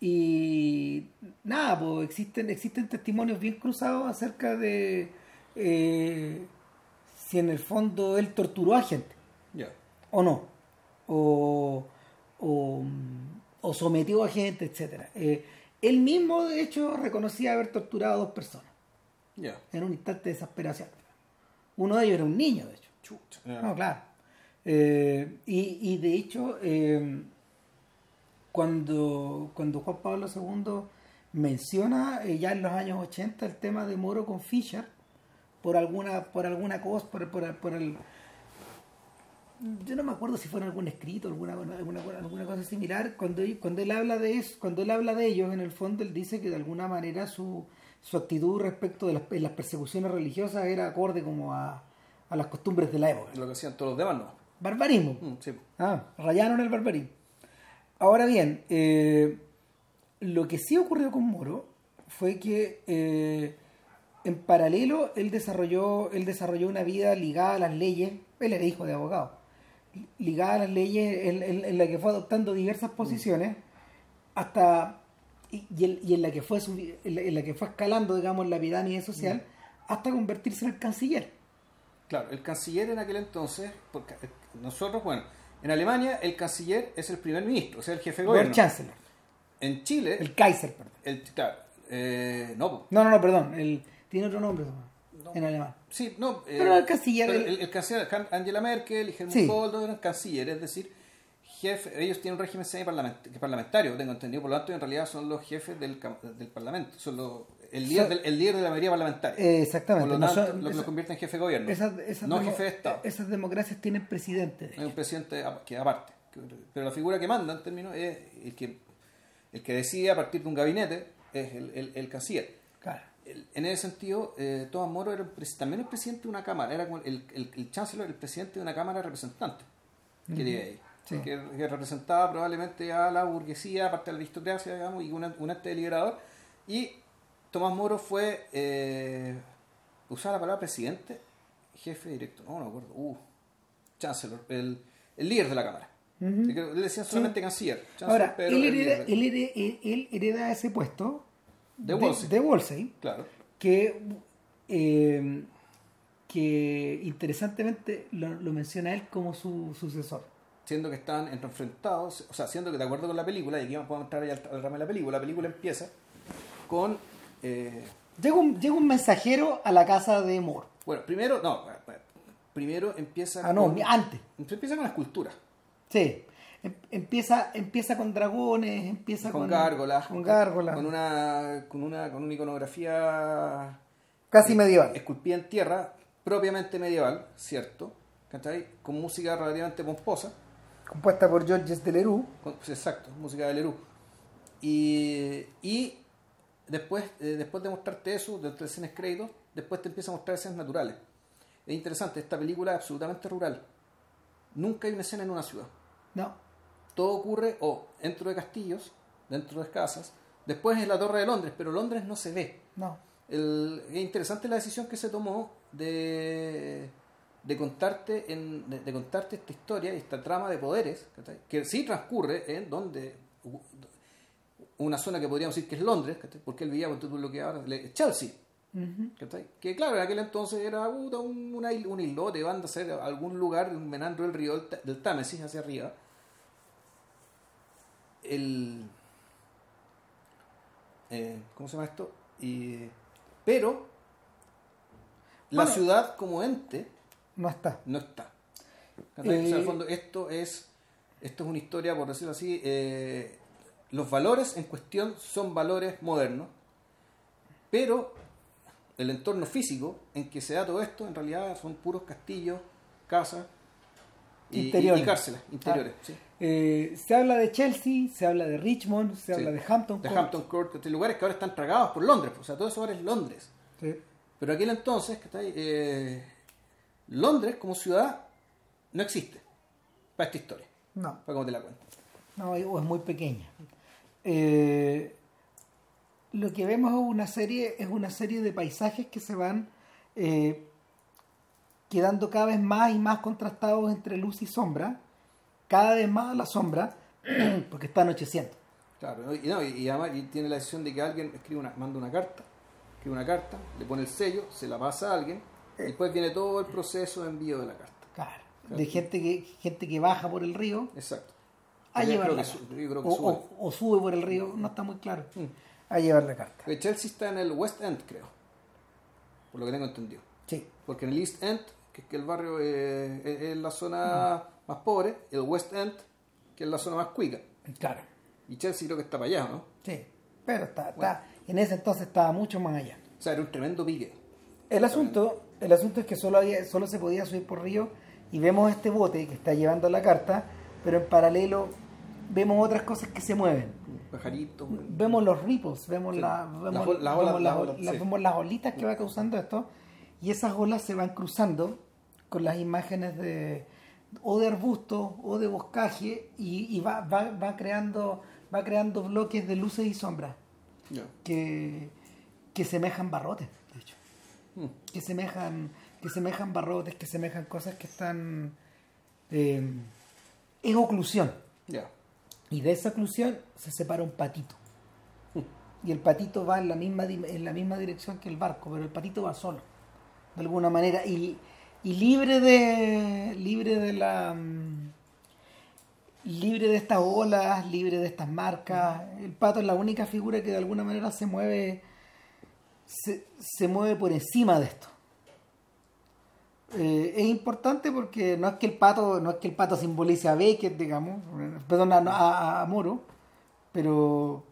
Y nada, pues existen, existen testimonios bien cruzados acerca de eh, si en el fondo él torturó a gente o no, o, o, o sometió a gente, etcétera. Eh, él mismo, de hecho, reconocía haber torturado a dos personas Ya. en un instante de desesperación. Uno de ellos era un niño, de hecho. Chucha. No, claro. Eh, y, y de hecho, eh, cuando, cuando Juan Pablo II menciona eh, ya en los años 80 el tema de Moro con Fischer, por alguna, por alguna cosa, por, por, por el... Yo no me acuerdo si fue en algún escrito, alguna, alguna, alguna cosa similar. Cuando, él- cuando él habla de eso, cuando él habla de ellos, en el fondo él dice que de alguna manera su, su actitud respecto de las, de las persecuciones religiosas era acorde como a, a las costumbres de la época. Lo que hacían todos los demás, no. Barbarismo. Mm, sí. Ah, rayaron el barbarismo. Ahora bien, eh, lo que sí ocurrió con Moro fue que eh, en paralelo él desarrolló, él desarrolló una vida ligada a las leyes, él era hijo de abogado, ligada a las leyes en, en- en la que fue adoptando diversas posiciones hasta y, y en, y en la que fue subi- en la, en la que fue escalando digamos la pirámide social hasta convertirse en el canciller Claro, el canciller en aquel entonces, porque eh, nosotros, bueno, en Alemania el canciller es el primer ministro, o sea, el jefe de gobierno. Chancellor En Chile, el Kaiser perdón el, claro, eh, no. No, no, no, perdón. El, tiene otro nombre No. en alemán. sí, no. eh, Pero el canciller, pero el- canciller, Angela Merkel y Helmut Sí. Kohl eran cancilleres, es decir, jefe, ellos tienen un régimen semi-parlamentario, parlamentario, tengo entendido, por lo tanto, en realidad son los jefes del, del parlamento, son los, el, líder del, el líder de la mayoría parlamentaria. Eh, exactamente. por lo No tanto, son- lo que esa- lo convierte en jefe de gobierno, esas, esas no jefe de Estado. Esas democracias tienen presidente. de Hay un presidente que aparte. Pero la figura que manda en términos es el que, el que decide a partir de un gabinete, es el, el, el canciller. En ese sentido, eh, Tomás Moro era un también el presidente de una cámara, era como el, el, el chancellor, el presidente de una cámara de representantes, que ahí, Sí. que, que representaba probablemente a la burguesía, aparte de la aristocracia, digamos, y una- un ente deliberador. Y Tomás Moro fue, eh, usar la palabra presidente, jefe directo, no, no me acuerdo, uh, chancellor, el, el líder de la cámara. Que creo- Le decían solamente canciller. chancellor, Ahora, pero él hereda, él, hereda, él hereda ese puesto De Wolsey. de Wolsey, Claro. que, eh, que interesantemente lo, lo menciona él como su sucesor. siendo que están enfrentados, o sea, siendo que de acuerdo con la película, y aquí vamos a entrar al, al ramo de la película, la película empieza con, eh, Llega un, llega un mensajero a la casa de Moore. bueno, primero, no, bueno, primero empieza Ah, no, con, antes. empieza con la escultura, Sí. Em- Empieza, empieza con dragones, empieza con, con, gárgolas, Con gárgolas. con una, con una, con una iconografía Casi eh, medieval. esculpida en tierra, propiamente medieval, cierto, ¿cachai? Con música relativamente pomposa, Compuesta por Georges Delerue. Con- pues, exacto, música de Leroux. Y, y después, eh, después de mostrarte eso, de escenas créditos, después te empieza a mostrar escenas naturales. Es interesante, esta película es absolutamente rural. Nunca hay una escena en una ciudad. No. Todo ocurre o dentro de castillos, dentro de casas, después en la Torre de Londres, pero Londres no se ve. No. El- es interesante la decisión que se tomó de, de contarte en, de, de contarte esta historia y esta trama de poderes que sí transcurre en donde una zona que podríamos decir que es Londres porque él vivía con lo que ahora es Chelsea. Que claro en aquel entonces era un, una un islote van a ser algún lugar un menandro del río del Támesis hacia arriba el eh, ¿cómo se llama esto? Y, pero la Bueno. ciudad como ente No está. no está. En el Eh, fondo, esto es, esto es una historia, por decirlo así, eh, los valores en cuestión son valores modernos, pero el entorno físico en que se da todo esto en realidad son puros castillos, casas y, y- y cárceles interiores. sí. Eh, se habla de Chelsea, se habla de Richmond, se Sí. habla de Hampton. De Court. Hampton Court, ¿cachai? lugares que ahora están tragados por Londres, o sea, todo eso ahora es Londres. Sí. Pero aquel entonces. Eh, Londres como ciudad no existe para esta historia. No. para cómo te la cuento. No, es muy pequeña. Eh, lo que vemos es una serie, es una serie de paisajes que se van quedando cada vez más y más contrastados entre luz y sombra, cada vez más a la sombra, porque está anocheciendo. Claro, y, no, y, y además y tiene la decisión de que alguien escribe una, manda una carta, escribe una carta, le pone el sello, se la pasa a alguien, y después viene todo el proceso de envío de la carta. Claro, de gente que, gente que baja por el río Exacto. a llevar la carta. o, sube. o- o sube por el río, no está muy claro, Mm. a llevar la carta. Porque Chelsea está en el West End, creo, por lo que tengo entendido. Sí, Porque en el East End, que es que el barrio eh, es, es la zona más pobre, el West End, que es la zona más cuica. claro, Y Chelsea creo que está para allá, ¿no? sí, pero está, está, en ese entonces estaba mucho más allá. O sea, era un tremendo pique. El asunto, el asunto es que solo había, solo se podía subir por río y vemos este bote que está llevando la carta, pero en paralelo vemos otras cosas que se mueven. Un pajarito. un- Vemos los ripples, vemos, Sí. la- vemos, vemos sí. vemos las olitas que va causando esto y esas olas se van cruzando con las imágenes de o de arbusto o de boscaje y, y va, va, va creando va creando bloques de luces y sombras que, que semejan barrotes, de hecho Mm. que semejan que semejan barrotes, que semejan cosas que están eh, en oclusión. Y de esa oclusión se separa un patito. Y el patito va en la misma en la misma dirección que el barco, pero el patito va solo, de alguna manera, y, y libre de libre de la mm, libre de estas olas, libre de estas marcas. El pato es la única figura que de alguna manera se mueve se, se mueve por encima de esto. Eh, es importante porque no es que el pato no es que el pato simbolice a Beckett, digamos, perdón, a, a- a Moro, pero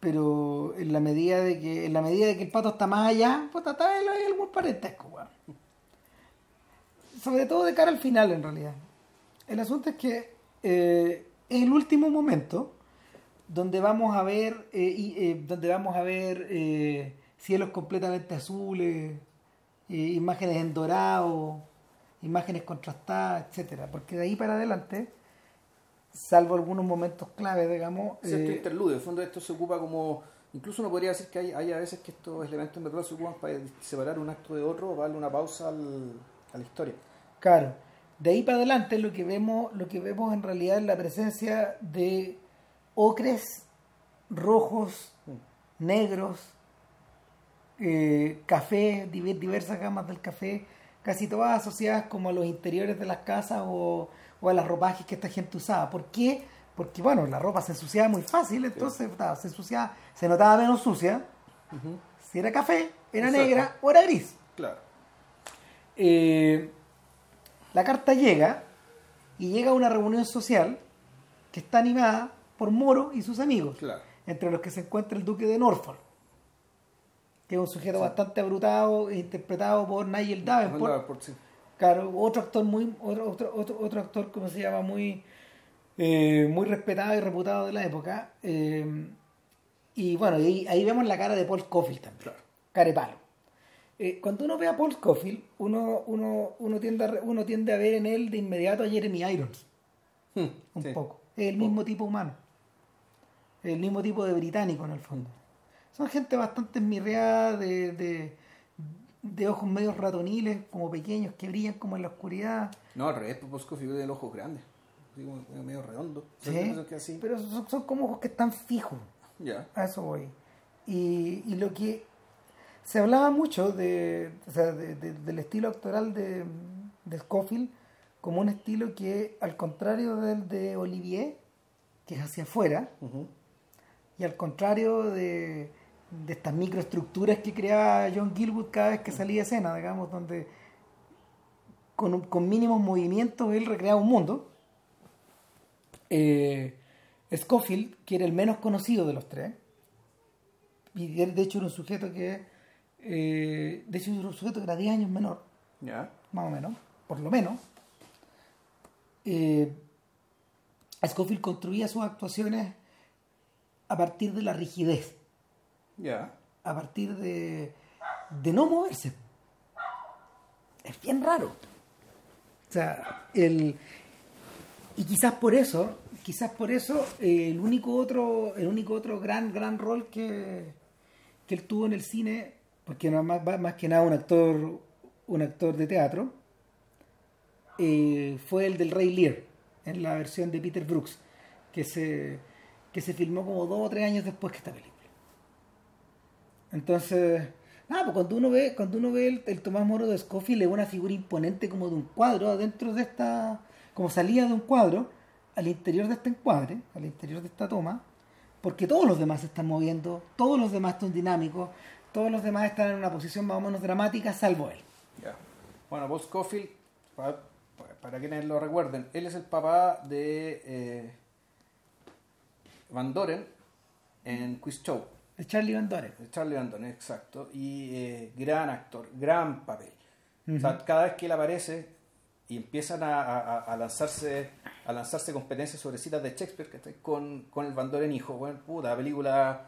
pero en la medida de que en la medida de que el pato está más allá, pues está hay algún parentesco, weón. Sobre todo de cara al final, en realidad. El asunto es que eh, es el último momento donde vamos a ver eh, y, eh, donde vamos a ver eh, cielos completamente azules imágenes en dorado imágenes contrastadas etcétera porque de ahí para adelante salvo algunos momentos clave digamos Cierto interludio. En el fondo esto se ocupa como... Incluso uno podría decir que hay, hay a veces que estos elementos en verdad se ocupan para separar un acto de otro o darle una pausa al- a la historia. Claro. De ahí para adelante lo que vemos, lo que vemos en realidad es la presencia de ocres, rojos, negros, eh, café, diver- diversas gamas del café, casi todas asociadas como a los interiores de las casas o, o a las ropajes que esta gente usaba. ¿Por qué? Porque bueno, la ropa se ensuciaba muy fácil, entonces ta, se ensuciaba, se notaba menos sucia. Si era café, era Exacto. negra o era gris. Claro. Eh, la carta llega y llega a una reunión social que está animada por Moro y sus amigos, Claro. entre los que se encuentra el duque de Norfolk, que es un sujeto bastante abrutado, interpretado por Nigel Davenport, sí. claro, otro actor muy, otro, otro, otro, otro actor, como se llama, muy, eh, muy respetado y reputado de la época. eh, y bueno, y ahí, vemos la cara de Paul Scofield también, Claro. cara de palo. Eh, cuando uno ve a Paul Scofield, uno, uno, uno, tiende a, uno tiende a ver en él de inmediato a Jeremy Irons, Hmm, un sí. poco. Es el mismo tipo humano, el mismo tipo de británico en el fondo. Son gente bastante esmirreada, de, de, de ojos medio ratoniles, como pequeños, que brillan como en la oscuridad. No, al revés, pues Bosco tiene los ojos grandes. Medio- redondo. ¿sí? Eso que así. Pero son, son como ojos que están fijos. Ya. A eso voy. Y, y lo que se hablaba mucho de, o sea, de- de- del estilo actoral de, de Scofield como un estilo que, al contrario del de Olivier, que es hacia afuera, y al contrario de, de estas microestructuras que creaba John Gilwood cada vez que salía a escena, digamos, donde con, con mínimos movimientos él recreaba un mundo. Eh, Scofield, que era el menos conocido de los tres, y de hecho era un sujeto que, eh, de hecho un sujeto que era 10 años menor, más o menos, por lo menos. Eh, Scofield construía sus actuaciones a partir de la rigidez, a partir de, de no moverse. Es bien raro. O sea, el, y quizás por eso, quizás por eso eh, el único otro el único otro gran gran rol que, que él tuvo en el cine porque no más, más que nada un actor un actor de teatro eh, fue el del Rey Lear en la versión de Peter Brooks que se que se filmó como dos o tres años después que esta película. Entonces nada pues cuando uno ve cuando uno ve el, el Tomás Moro de Scofield es una figura imponente como de un cuadro adentro de esta como salía de un cuadro al interior de este encuadre, al interior de esta toma, porque todos los demás se están moviendo, todos los demás están dinámicos, todos los demás están en una posición más o menos dramática, salvo él. Ya. Bueno, Paul Scofield, para, para quienes lo recuerden, él es el papá de eh, Van Doren en Quiz Show. De Charlie Van Doren. De Charlie Van Doren, exacto. Y eh, gran actor, gran papel. O sea, cada vez que él aparece y empiezan a, a, a lanzarse a lanzarse competencias sobre citas de Shakespeare ¿cachai? con, con el Van Doren hijo. Bueno, puta, película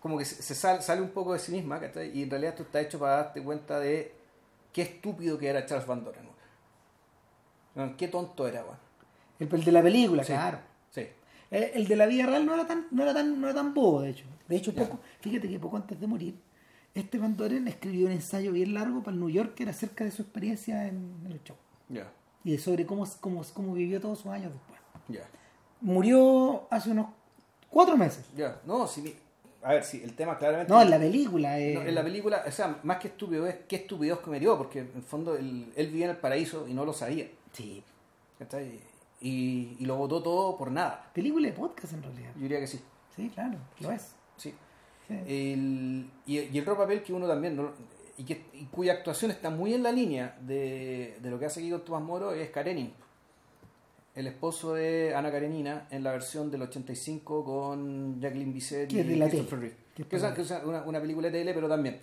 como que se, sale, sale, un poco de sí misma ¿cachai? y en realidad esto está hecho para darte cuenta de qué estúpido que era Charles Van Doren. Bueno. Qué tonto era, bueno. el, el, de la película, Sí, claro. Sí. El, el de la vida real no era tan, no era tan, no era tan bobo, de hecho. De hecho, poco, fíjate que poco antes de morir, este Van Doren escribió un ensayo bien largo para el New Yorker acerca de su experiencia en, en el show. Ya, Y sobre cómo, cómo, cómo vivió todos sus años después. Murió hace unos cuatro meses. ya. No, si mi- A ver, sí, el tema claramente. No, en la película. eh, No, en la película, o sea, más que estúpido es qué estupidez cometió, porque en el fondo él, él vivía en el paraíso y no lo sabía. Sí. Y, y lo votó todo por nada. Película de podcast en realidad. Yo diría que sí. Sí, claro, lo es. sí. Sí. El, y, y el otro papel que uno también, no- y, que, y cuya actuación está muy en la línea de, de lo que ha seguido Tomás Moro, es Karenin. El esposo de Ana Karenina en la versión del 85 con Jacqueline Bisset y Christopher. Reeve. Que es Que es, una, una película de tele, pero también.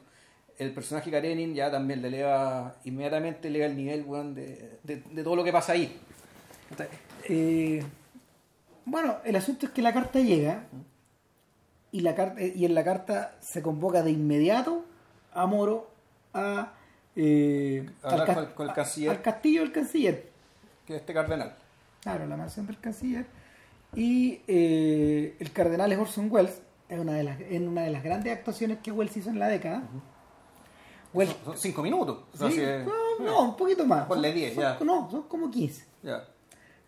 El personaje Karenin ya también le eleva, inmediatamente eleva el nivel weón, de, de, de todo lo que pasa ahí. Eh, bueno, el asunto es que la carta llega y, la carta, y en la carta se convoca de inmediato a Moro a, eh, Hablar al, con el- con el canciller. al castillo del canciller. Que es este cardenal. Claro, la mansión del canciller. Y eh, el cardenal es Orson Welles, es una de las, en una de las grandes actuaciones que Welles hizo en la década. Welles- Son, son cinco minutos. Sí, es- no, no, un poquito más. Ponle Son- 10, son- ya. No, son como 15. Ya.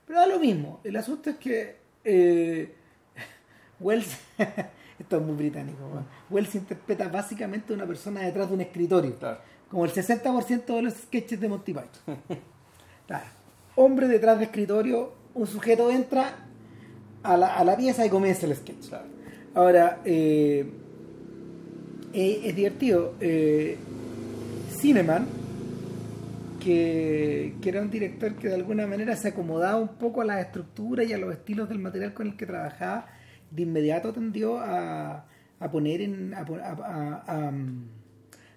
Pero da lo mismo. El asunto es que eh, Wells, esto es muy británico, ¿no? Wells interpreta básicamente a una persona detrás de un escritorio. Claro. Como el 60% de los sketches de Monty Python. Claro. Hombre detrás de escritorio, un sujeto entra a la, a la pieza y comienza el sketch. Claro. Ahora, eh, eh, es divertido. Eh, Cineman, que, que era un director que de alguna manera se acomodaba un poco a las estructuras y a los estilos del material con el que trabajaba, de inmediato tendió a, a poner en a, pon- a- a- a,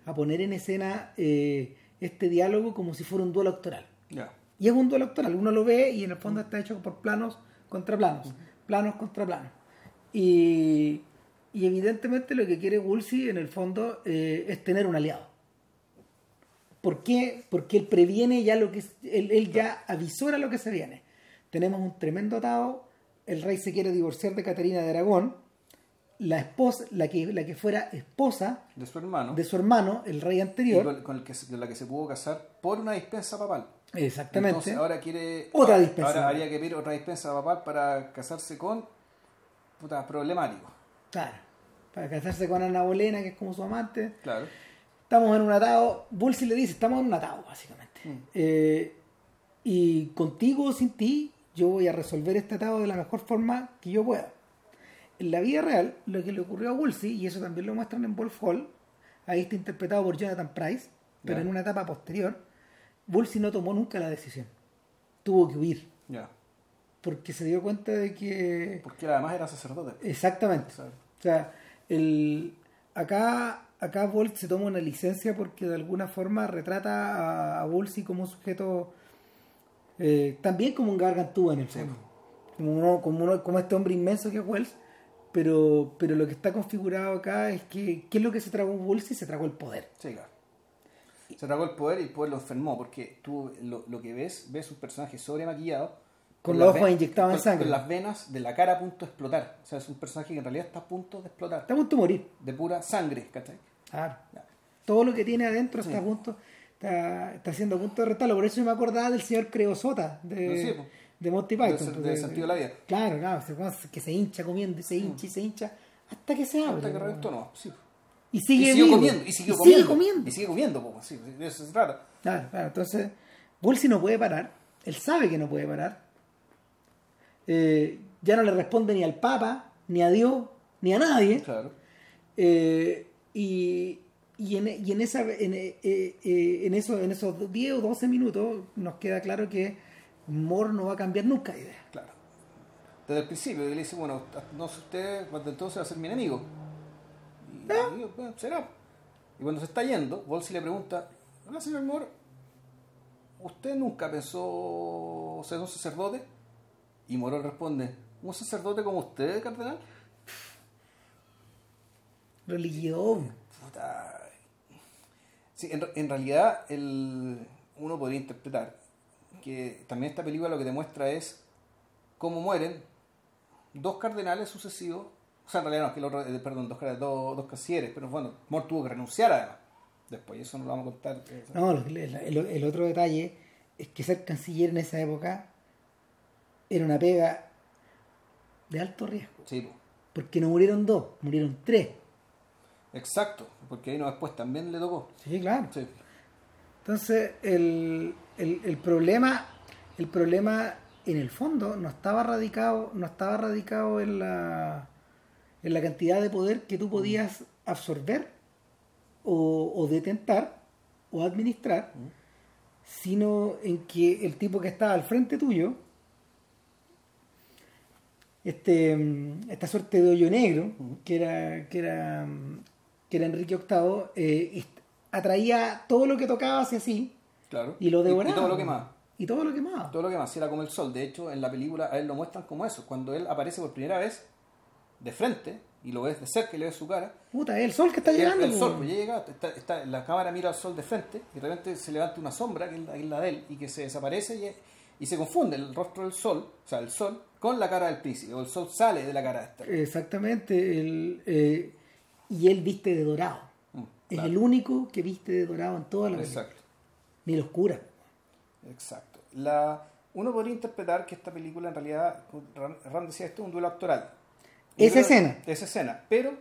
a poner en escena eh, este diálogo como si fuera un duelo actoral. Y es un duelo actoral, uno lo ve y en el fondo está hecho por planos contra planos, planos contra planos. Y, y evidentemente lo que quiere Woolsey en el fondo eh, es tener un aliado. ¿Por qué? Porque él previene ya lo que es- él, él ya avisora lo que se viene. Tenemos un tremendo atado, el rey se quiere divorciar de Caterina de Aragón, la esposa, la que, la que fuera esposa De su hermano. de su hermano, el rey anterior. con, el que, la que se pudo casar por una dispensa papal. Exactamente. Entonces ahora quiere. Otra dispensa. Ahora habría que pedir otra dispensa papal para casarse con. Puta, problemático. Claro, para casarse con Ana Bolena, que es como su amante. Claro. Estamos en un atado. Woolsey le dice: Estamos en un atado, básicamente. Mm. Eh, y contigo o sin ti, yo voy a resolver este atado de la mejor forma que yo pueda. En la vida real, lo que le ocurrió a Woolsey, y eso también lo muestran en Wolf Hall, ahí está interpretado por Jonathan Price, pero en una etapa posterior, Woolsey no tomó nunca la decisión. Tuvo que huir, Ya. porque se dio cuenta de que. Porque además era sacerdote. Exactamente. O sea, O sea, el, acá, acá Bolt se toma una licencia porque de alguna forma retrata a, a Woolsey como un sujeto eh, también como un gargantúa en el fondo. Como, uno, como, uno- como este hombre inmenso que es Wells, pero, pero lo que está configurado acá es que ¿qué es lo que se tragó Woolsey? Se tragó el poder. Sí, claro. Se tragó el poder y el poder lo enfermó, porque tú lo, lo que ves, ves un personaje sobremaquillado, Con los ojos inyectados en sangre. Con las venas de la cara a punto de explotar. O sea, es un personaje que en realidad está a punto de explotar. Está a punto de morir. De pura sangre, ¿cachai? Claro. Todo lo que tiene adentro está Sí. a punto, está, está siendo a punto de retarlo. Por eso yo me acordaba del señor Creosota de, Sí, po. de Monty De- Python. de porque- sentido de la vida. Claro, claro. que se hincha comiendo y se hincha y se hincha hasta que se abre. Hasta que reventó, no. Sí. Y sigue, y comiendo. Y siguió Y comiendo. sigue comiendo. Y sigue comiendo, po, sí, eso es raro. Claro, claro. Entonces, Woolsey no puede parar. Él sabe que no puede parar. Eh, ya no le responde ni al Papa, ni a Dios, ni a nadie. Claro. Eh, y, y, en, y en, esa, en, eh, en, eso, en esos 10 o 12 minutos nos queda claro que Moore no va a cambiar nunca de idea. Claro. Desde el principio, él dice, bueno, no sé usted, cuando entonces va a ser mi enemigo. Ah. "Bueno, será. Y cuando se está yendo, Wolsey le pregunta, hola señor Moore, ¿usted nunca pensó ser un sacerdote? Y Moore responde, ¿un sacerdote como usted, cardenal? Religión. Puta. Sí, en, en realidad el, uno podría interpretar que también esta película lo que demuestra es cómo mueren dos cardenales sucesivos. O sea, en realidad no, que el otro, eh, perdón, dos, dos, dos cancilleres, pero bueno, Moore tuvo que renunciar además. Después, eso no lo vamos a contar. eh, No, el, el- el otro detalle es que ser canciller en esa época era una pega de alto riesgo. Sí, po. Porque no murieron dos, murieron tres. exacto, porque ahí no después también le tocó. Sí, claro. Sí. Entonces, el, el- el problema, el problema en el fondo no estaba radicado, no estaba radicado en la, en la cantidad de poder que tú podías absorber o, o detentar o administrar, sino en que el tipo que estaba al frente tuyo, este, mm, esta suerte de hoyo negro, que era, que era, mm, que era Enrique VIII, eh, atraía todo lo que tocaba hacia sí Claro. y lo devoraba. Y, todo lo que más. Y todo lo quemaba. Todo lo que más, era como el sol. De hecho, en la película a él lo muestran como eso. Cuando él aparece por primera vez de frente y lo ves de cerca y le ves su cara, Puta, es el sol que está llegando. el sol, pues ya llega, está, está- la cámara mira al sol de frente y de repente se levanta una sombra, que es la, que es la de él, y que se desaparece y, y se confunde el rostro del sol, o sea, el sol, con la cara del príncipe, o el sol sale de la cara de este. Exactamente. el, eh, y él viste de dorado. Mm, Es claro. el único que viste de dorado en toda la. Exacto. Ni lo oscura. Exacto. La, uno podría interpretar que esta película en realidad, Ram decía esto, es un duelo actoral. Esa escena. Esa escena. Pero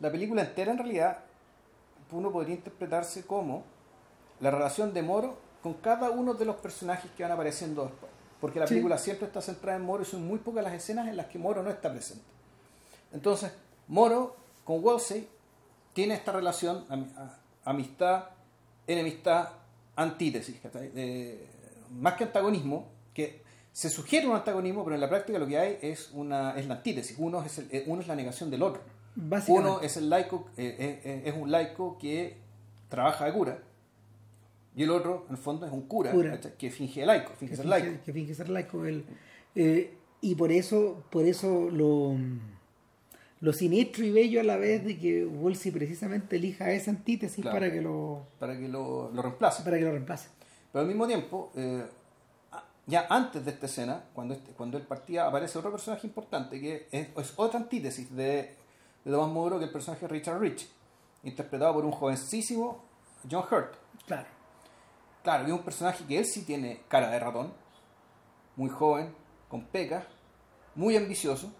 la película entera en realidad uno podría interpretarse como la relación de Moro con cada uno de los personajes que van apareciendo después. Porque la Sí. película siempre está centrada en Moro y son muy pocas las escenas en las que Moro no está presente. Entonces, Moro con Wolsey tiene esta relación, amistad, enemistad, antítesis. Eh, más que antagonismo, que se sugiere un antagonismo, pero en la práctica lo que hay es una es la antítesis. Uno es, el- eh, uno es la negación del otro. Uno es el laico, eh, eh, es un laico que trabaja de cura, y el otro, en el fondo, es un cura, que finge laico, finge que ser finge, laico. que finge ser laico. Eh, y por eso, por eso lo, lo siniestro y bello a la vez de que Wolsey precisamente elija esa antítesis Claro. para que lo para que lo, lo reemplace. para que lo reemplace. Pero al mismo tiempo, ya antes de esta escena, cuando, este- cuando él partía, aparece otro personaje importante que es, es otra antítesis de, de Tomás Moro, que el personaje de Richard Rich, interpretado por un jovencísimo John Hurt. Claro. Claro, que es un personaje que él sí tiene cara de ratón, muy joven, con pecas, muy ambicioso,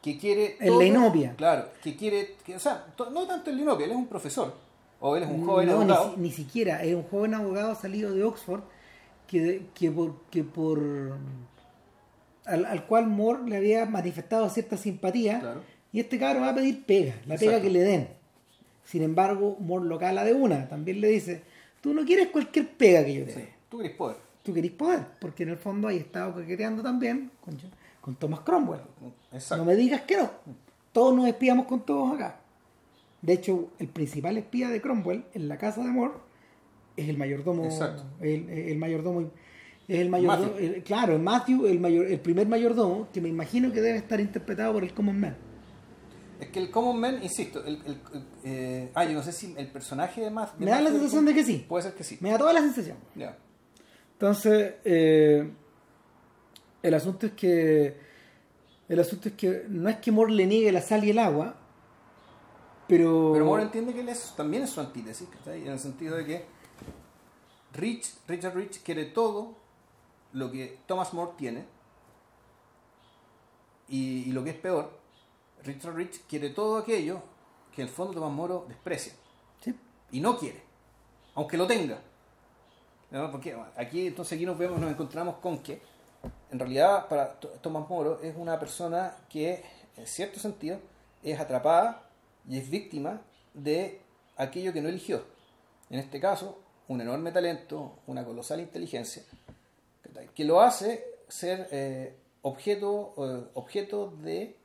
que quiere... En la inopia. Claro, que quiere... que- o sea, no tanto en la inopia, él es un profesor, o él es un joven No, ni, abogado. si- ni siquiera. Es un joven abogado salido de Oxford que, que por, que por al, al cual Moore le había manifestado cierta simpatía Claro. y este cabro va a pedir pega, la pega que le den. Sin embargo, Moore lo cala de una. También le dice, tú no quieres cualquier pega que yo te Sí, dé. tú querés poder. Tú querés poder, porque en el fondo ahí estado coqueteando también con, con Thomas Cromwell. Exacto. No me digas que no. Todos nos espiamos con todos acá. De hecho, el principal espía de Cromwell en la casa de Moore es el mayordomo. Exacto. El, el mayordomo. Es el mayordomo. El- claro, el Matthew, el, mayor, el primer mayordomo, que me imagino que debe estar interpretado por el Common Man. Es que el Common Man, insisto, el, el, el- eh, ah, yo no sé si el personaje de Matthew... Me da la sensación de que sí. Puede ser que sí. Me da toda la sensación. Ya. Entonces, eh, El asunto es que. El asunto es que no es que Moore le niegue la sal y el agua, pero. Pero Moore entiende que él es, también es su antítesis, ¿cachai? En el sentido de que Rich, Richard Rich quiere todo lo que Thomas More tiene. Y, y lo que es peor, Richard Rich quiere todo aquello que en el fondo Thomas Moro desprecia. Sí. Y no quiere. Aunque lo tenga. ¿No? Porque aquí entonces aquí nos vemos, nos encontramos con que en realidad para T- Tomás Moro es una persona que en cierto sentido es atrapada y es víctima de aquello que no eligió. En este caso, un enorme talento, una colosal inteligencia, que lo hace ser eh, objeto, eh, objeto de,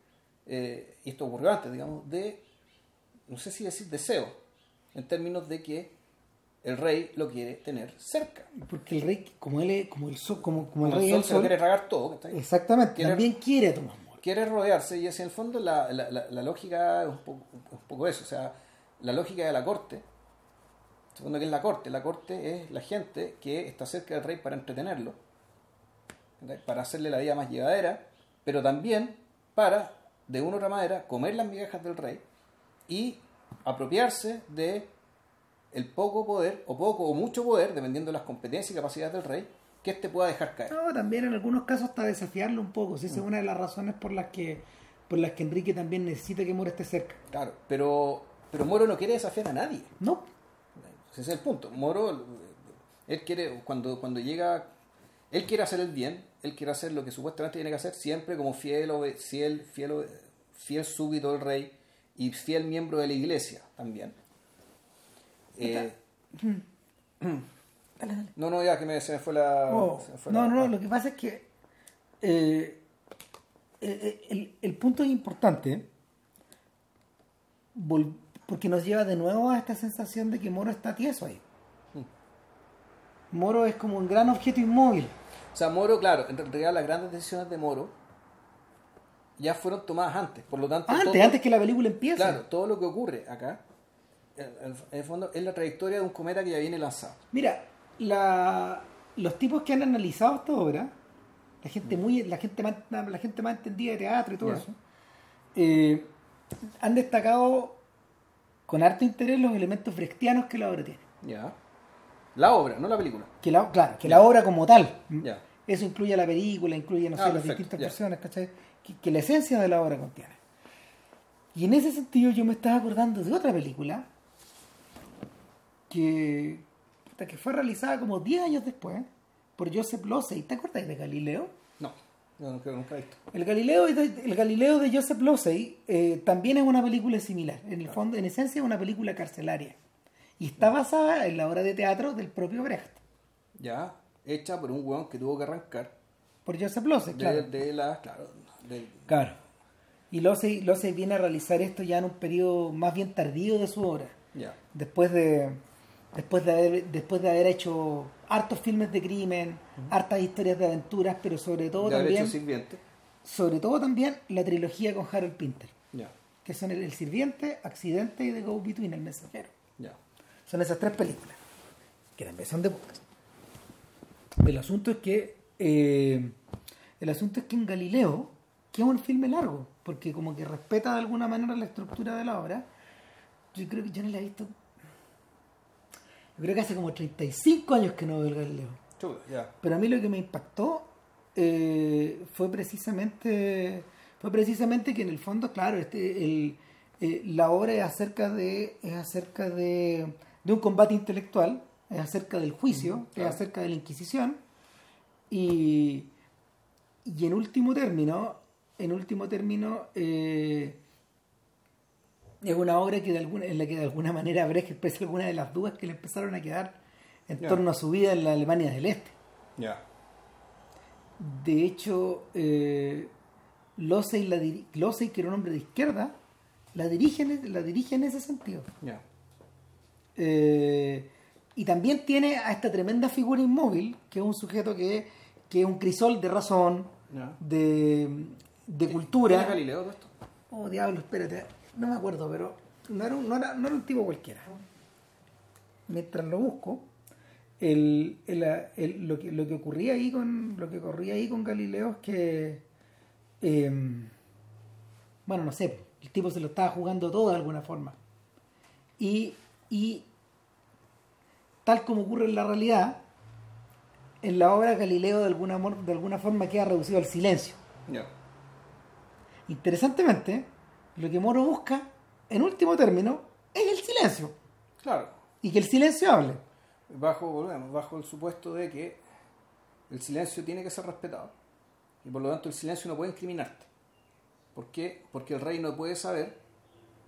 eh, y esto ocurrió antes, digamos, de, no sé si decir deseo, en términos de que el rey lo quiere tener cerca. Porque el rey, como él es, como el sol, como, como el Como rey el sol el se lo sol, quiere tragar todo, ¿cachai? exactamente, Quiere- también quiere Moro. quiere rodearse y es en el fondo la, la, la- la lógica es un poco, un poco eso, o sea, la lógica de la corte, segundo que es la corte, la corte es la gente que está cerca del rey para entretenerlo, para hacerle la vida más llevadera, pero también para, de una u otra manera, comer las migajas del rey y apropiarse de el poco poder, o poco o mucho poder, dependiendo de las competencias y capacidades del rey, que éste pueda dejar caer. No, también en algunos casos hasta desafiarlo un poco. si Esa es una de las razones por las que por las que Enrique también necesita que Moro esté cerca. Claro, pero, pero Moro no quiere desafiar a nadie. No, Ese es el punto. Moro, él quiere, cuando, cuando llega, él quiere hacer el bien, él quiere hacer lo que supuestamente tiene que hacer, siempre como fiel, fiel, fiel, fiel súbdito del rey y fiel miembro de la iglesia también. Eh, Dale, dale. no, no, ya que me, se me fue la... Oh, se me fue no, la- no, no, lo que pasa es que eh, eh, el, el punto es importante vol- porque nos lleva de nuevo a esta sensación de que Moro está tieso ahí. Mm. Moro es como un gran objeto inmóvil. O sea, Moro, claro, en realidad las grandes decisiones de Moro ya fueron tomadas antes, por lo tanto... Antes, todo- antes que la película empiece. Claro, todo lo que ocurre acá, en, el fondo, es la trayectoria de un cometa que ya viene lanzado. Mira, la- los tipos que han analizado esta obra, la gente muy, la gente más, la gente más entendida de teatro y todo eso, eh, han destacado con harto interés los elementos brechtianos que la obra tiene. Ya. La obra, no la película. Que la, claro, que la obra como tal. Ya. Eso incluye la película, incluye, no Ah, sé, las distintas ya. versiones, ¿cachai? Que, que la esencia de la obra contiene. Y en ese sentido yo me estaba acordando de otra película que, que fue realizada como 10 años después por Joseph Losey. ¿Te acuerdas de Galileo? No, creo nunca he visto. El Galileo, de- el Galileo de Joseph Losey eh, también es una película similar. En el fondo, en esencia, es una película carcelaria. Y está basada en la obra de teatro del propio Brecht. Ya, hecha por un weón que tuvo que arrancar Por Joseph Losey, de, claro. de la. Claro, de- Claro. Y Losey, Losey viene a realizar esto ya en un periodo más bien tardío de su obra. ya. Después de, después de, haber, después de haber hecho hartos filmes de crimen, hartas historias de aventuras, pero sobre todo de también, sirviente. sobre todo también la trilogía con Harold Pinter, Ya, que son el, El Sirviente, Accidente y The Go Between, El Mensajero. ya. Son esas tres películas, que también son de podcast. El asunto es que eh, el asunto es que en Galileo, que es un filme largo, porque como que respeta de alguna manera la estructura de la obra, yo creo que yo no la he visto. Creo que hace como 35 años que no veo el Galileo. Chuta. Pero a mí lo que me impactó eh, fue precisamente fue precisamente que en el fondo, claro, este, el, eh, la obra es acerca de es acerca de, de un combate intelectual, es acerca del juicio, claro. es acerca de la Inquisición y, y en último término, en último término eh, es una obra que de alguna, en la que de alguna manera Brecht expresa algunas de las dudas que le empezaron a quedar en torno a su vida en la Alemania del Este. Ya. De hecho, eh, Losey, la diri- Losey, que era un hombre de izquierda, la dirige en, la dirige en ese sentido. Ya. Eh, y también tiene a esta tremenda figura inmóvil, que es un sujeto que, que es un crisol de razón, de, de ¿Quién es cultura. Galileo todo esto? Oh, diablo, espérate. No me acuerdo, pero no era un, no era, no era un tipo cualquiera. Mientras lo busco. el, el- el- lo, que, lo que ocurría ahí con lo que ocurría ahí con Galileo es que eh, bueno no sé el tipo se lo estaba jugando todo de alguna forma y, y tal como ocurre en la realidad en la obra Galileo de alguna, de alguna forma queda reducido al silencio interesantemente lo que Moro busca en último término es el silencio Claro. y que el silencio hable Bajo, volvemos, bajo el supuesto de que el silencio tiene que ser respetado. Y por lo tanto el silencio no puede incriminarte. ¿Por qué? Porque el rey no puede saber,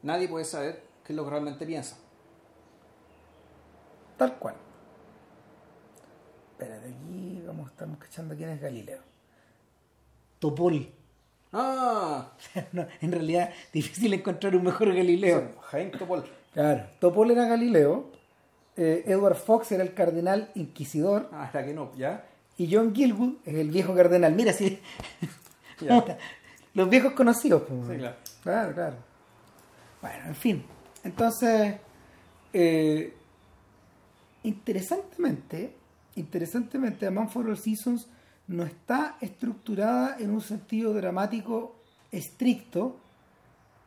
nadie puede saber qué es lo que realmente piensa. Tal cual. Espérate, aquí vamos, estamos cachando quién es Galileo. Topol. Ah, No, en realidad, difícil encontrar un mejor Galileo. Jaime Topol. Claro. Topol era Galileo. eh, Edward Fox era el cardenal inquisidor. Ah, era que no, ¿ya? Y John Gilwood es el viejo cardenal. Mira, sí. Ya. Los viejos conocidos. pues. Sí, claro. Claro, claro. Bueno, en fin. Entonces, eh, interesantemente, interesantemente, A Man for All Seasons no está estructurada en un sentido dramático estricto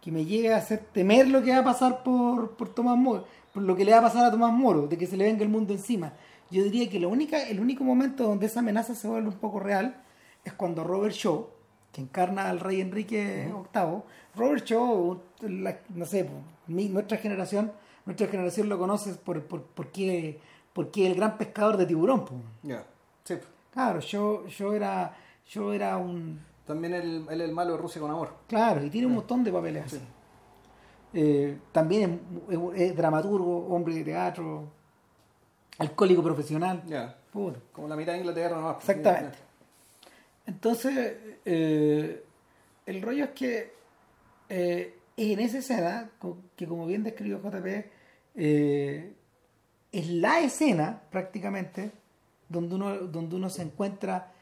que me llegue a hacer temer lo que va a pasar por, por Tomás Moro, por lo que le va a pasar a Tomás Moro, de que se le venga el mundo encima. Yo diría que la única, el único momento donde esa amenaza se vuelve un poco real es cuando Robert Shaw, que encarna al rey Enrique VIII, Robert Shaw, la- no sé, mi- nuestra generación, nuestra generación lo conoce por, por, porque, porque el gran pescador de tiburón. po. Ya. Sí. Claro, yo, yo era, yo era un, También él es el malo de Rusia con amor. Claro, y tiene un montón de papeles así. Eh, también es, es- es dramaturgo, hombre de teatro, alcohólico profesional. Ya. Puta. Como la mitad de Inglaterra nomás. Exactamente. Entonces, eh, el rollo es que eh, en esa escena, que como bien describió JP, es la escena prácticamente donde uno, donde uno se encuentra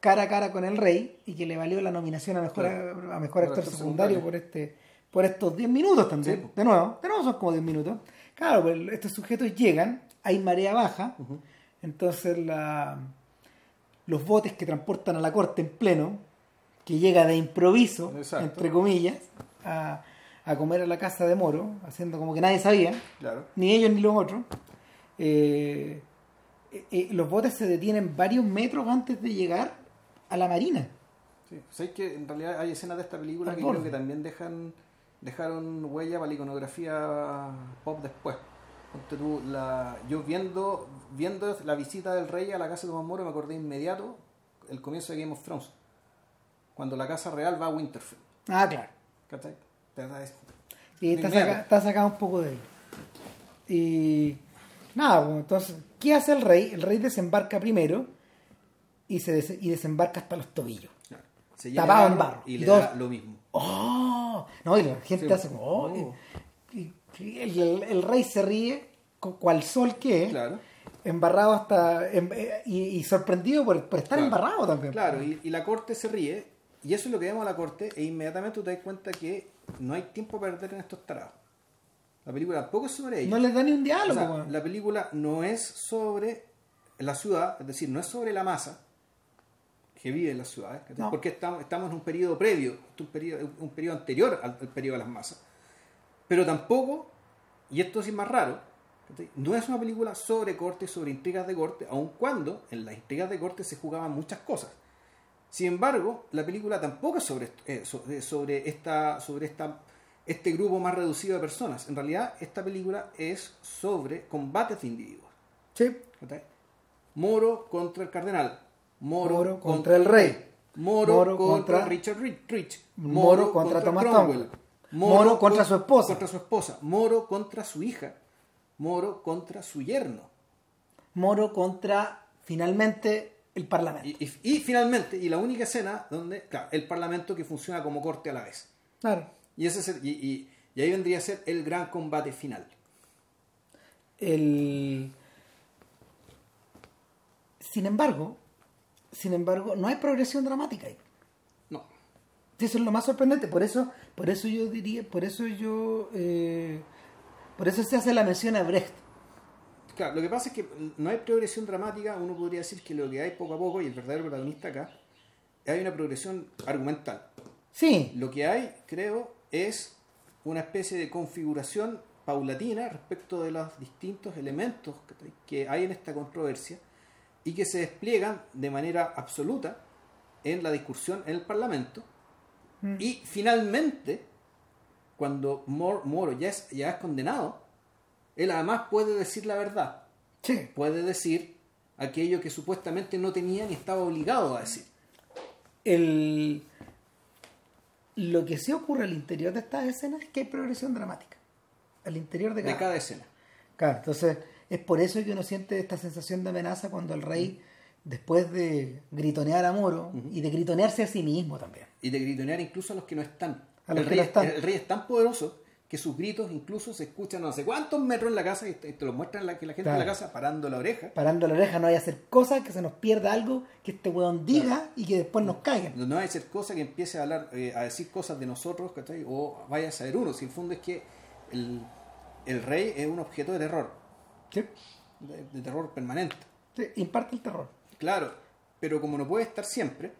cara a cara con el rey y que le valió la nominación a mejor, Claro. a mejor actor actor secundario secundario. por este por estos 10 minutos también. Sí, de nuevo, de nuevo son como 10 minutos. Claro, pues estos sujetos llegan, hay marea baja, entonces la, los botes que transportan a la corte en pleno, que llega de improviso, Exacto. entre comillas, a, a comer a la casa de Moro, haciendo como que nadie sabía, Claro. ni ellos ni los otros. eh, eh, eh, los botes se detienen varios metros antes de llegar a la marina. Sí. ¿Sabes que en realidad hay escenas de esta película que creo que también dejan dejaron huella para la iconografía pop después? Tú, la, yo viendo viendo la visita del rey a la casa de Tomás Moro me acordé inmediato el comienzo de Game of Thrones. Cuando la casa real va a Winterfell. Ah, claro. ¿Cachai? Es- Y está, saca- está sacado un poco de ahí. Y nada, pues, entonces, ¿qué hace el rey? El rey desembarca primero y, se des- y desembarca hasta los tobillos. Claro. Se Tapado en barro. y le dos- da lo mismo. ¡Oh! No, y la gente Sí, hace como, oh. Y- y el, el- el rey se ríe, cual sol que es, Claro. embarrado hasta. em- eh, y, sorprendido por, por estar Claro. embarrado también. Claro, y, la corte se ríe, y eso es lo que vemos a la corte, e inmediatamente tú te das cuenta que no hay tiempo a perder en estos tarados. La película tampoco es sobre ellos. No les da ni un O diálogo. sea, la película no es sobre la ciudad, es decir, no es sobre la masa que vive en las ciudades. No. porque estamos, estamos en un periodo previo, un periodo, un periodo anterior al, al periodo de las masas. Pero tampoco, y esto sí es más raro, no es una película sobre corte, sobre intrigas de corte, aun cuando en las intrigas de corte se jugaban muchas cosas. Sin embargo, la película tampoco es sobre, eh, eh, sobre, esta, sobre esta, este grupo más reducido de personas. En realidad, esta película es sobre combates de individuos. Sí. Moro contra el cardenal. Moro, Moro contra el rey. Moro, Moro contra, contra- Richard Rich. Moro contra Thomas Cromwell. Moro contra su esposa. Contra su esposa. Moro contra su hija. Moro contra su yerno. Moro contra, finalmente, el parlamento. Y, y- y finalmente, y la única escena donde, claro, el parlamento que funciona como corte a la vez. Claro. Y, ese es el- y, y- y ahí vendría a ser el gran combate final. El... Sin embargo, sin embargo, no hay progresión dramática ahí. No. Eso es lo más sorprendente. Por eso, por eso yo diría, por eso yo, eh, por eso se hace la mención a Brecht. Claro, lo que pasa es que no hay progresión dramática, uno podría decir que lo que hay poco a poco, y el verdadero protagonista acá, hay una progresión argumental. Sí. Lo que hay, creo, es una especie de configuración paulatina respecto de los distintos elementos que hay en esta controversia y que se despliegan de manera absoluta en la discusión en el Parlamento. Mm. Y finalmente, cuando Mor- Moro ya es, ya es condenado, él además puede decir la verdad. Sí. Puede decir aquello que supuestamente no tenía ni estaba obligado a decir. El... Lo que sí ocurre al interior de estas escenas es que hay progresión dramática. Al interior de De cada, cada escena. Claro, entonces es por eso que uno siente esta sensación de amenaza cuando el rey, después de gritonear a Moro y de gritonearse a sí mismo también. y de gritonear incluso a los que no están. A los el, que rey, no están. el rey es tan poderoso que sus gritos incluso se escuchan no sé cuántos metros en la casa y te, te lo muestran la, que la gente en la Claro. casa parando la oreja. Parando la oreja no hay hacer cosas que se nos pierda algo que este weón diga y que después nos caiga. No hay ser cosa que empiece a hablar, eh, a decir cosas de nosotros, ¿cachai? O vaya a saber uno. Si el fondo es que el, el rey es un objeto de terror, Sí, de, de terror permanente. sí, imparte el terror. Claro, pero como no puede estar siempre,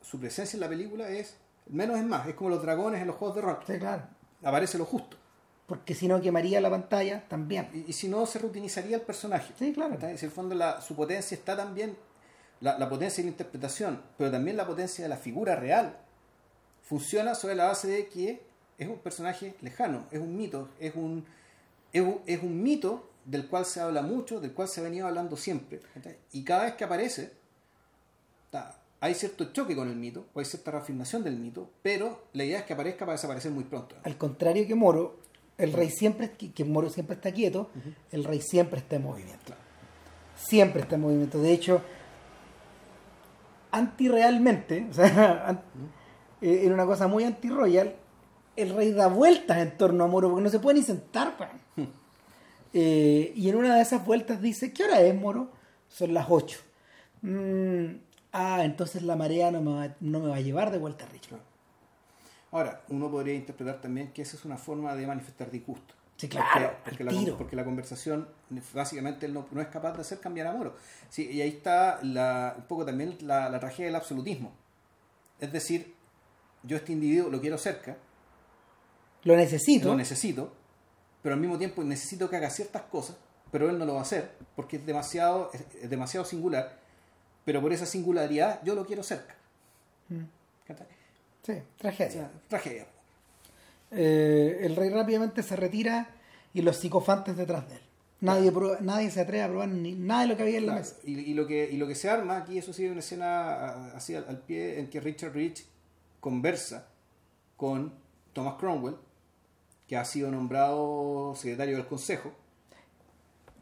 su presencia en la película es menos es más. Es como los dragones en los juegos de rol. Sí, claro. Aparece lo justo. Porque si no quemaría la pantalla también. Y, y si no, se reutilizaría el personaje. Sí, claro. Si en el fondo la, su potencia está también, la, la potencia de la interpretación, pero también la potencia de la figura real, funciona sobre la base de que es un personaje lejano, es un mito, es un, es un, es un mito del cual se habla mucho, del cual se ha venido hablando siempre. Y cada vez que aparece, ta, hay cierto choque con el mito, o hay cierta reafirmación del mito, pero la idea es que aparezca para desaparecer muy pronto. Al contrario que Moro, el rey siempre, que Moro siempre está quieto, el rey siempre está en movimiento. Claro. Siempre está en movimiento. De hecho, antirrealmente, o sea, eh, en una cosa muy anti-royal, el rey da vueltas en torno a Moro porque no se puede ni sentar. weón. Eh, y en una de esas vueltas dice, ¿qué hora es, Moro? Son las 8. Ah, entonces la marea no me, va, no me va a llevar de vuelta a Richmond. Ahora, uno podría interpretar también que esa es una forma de manifestar disgusto. Sí, claro, Porque, la, tiro. porque la conversación, básicamente, él no, no es capaz de hacer cambiar a Moro. Sí, y ahí está la, un poco también la, la tragedia del absolutismo. Es decir, yo este individuo lo quiero cerca, Lo necesito. lo necesito, pero al mismo tiempo necesito que haga ciertas cosas, pero él no lo va a hacer porque es demasiado, es demasiado singular, pero por esa singularidad yo lo quiero cerca. Mm. Sí, O tragedia. sea, tragedia. Eh, el rey rápidamente se retira y los psicofantes detrás de él. Nadie, nadie se atreve a probar ni nada de lo que había en la mesa. y, y lo que, y lo que se arma aquí, eso sí, es una escena así al, al pie en que Richard Rich conversa con Thomas Cromwell, que ha sido nombrado secretario del Consejo,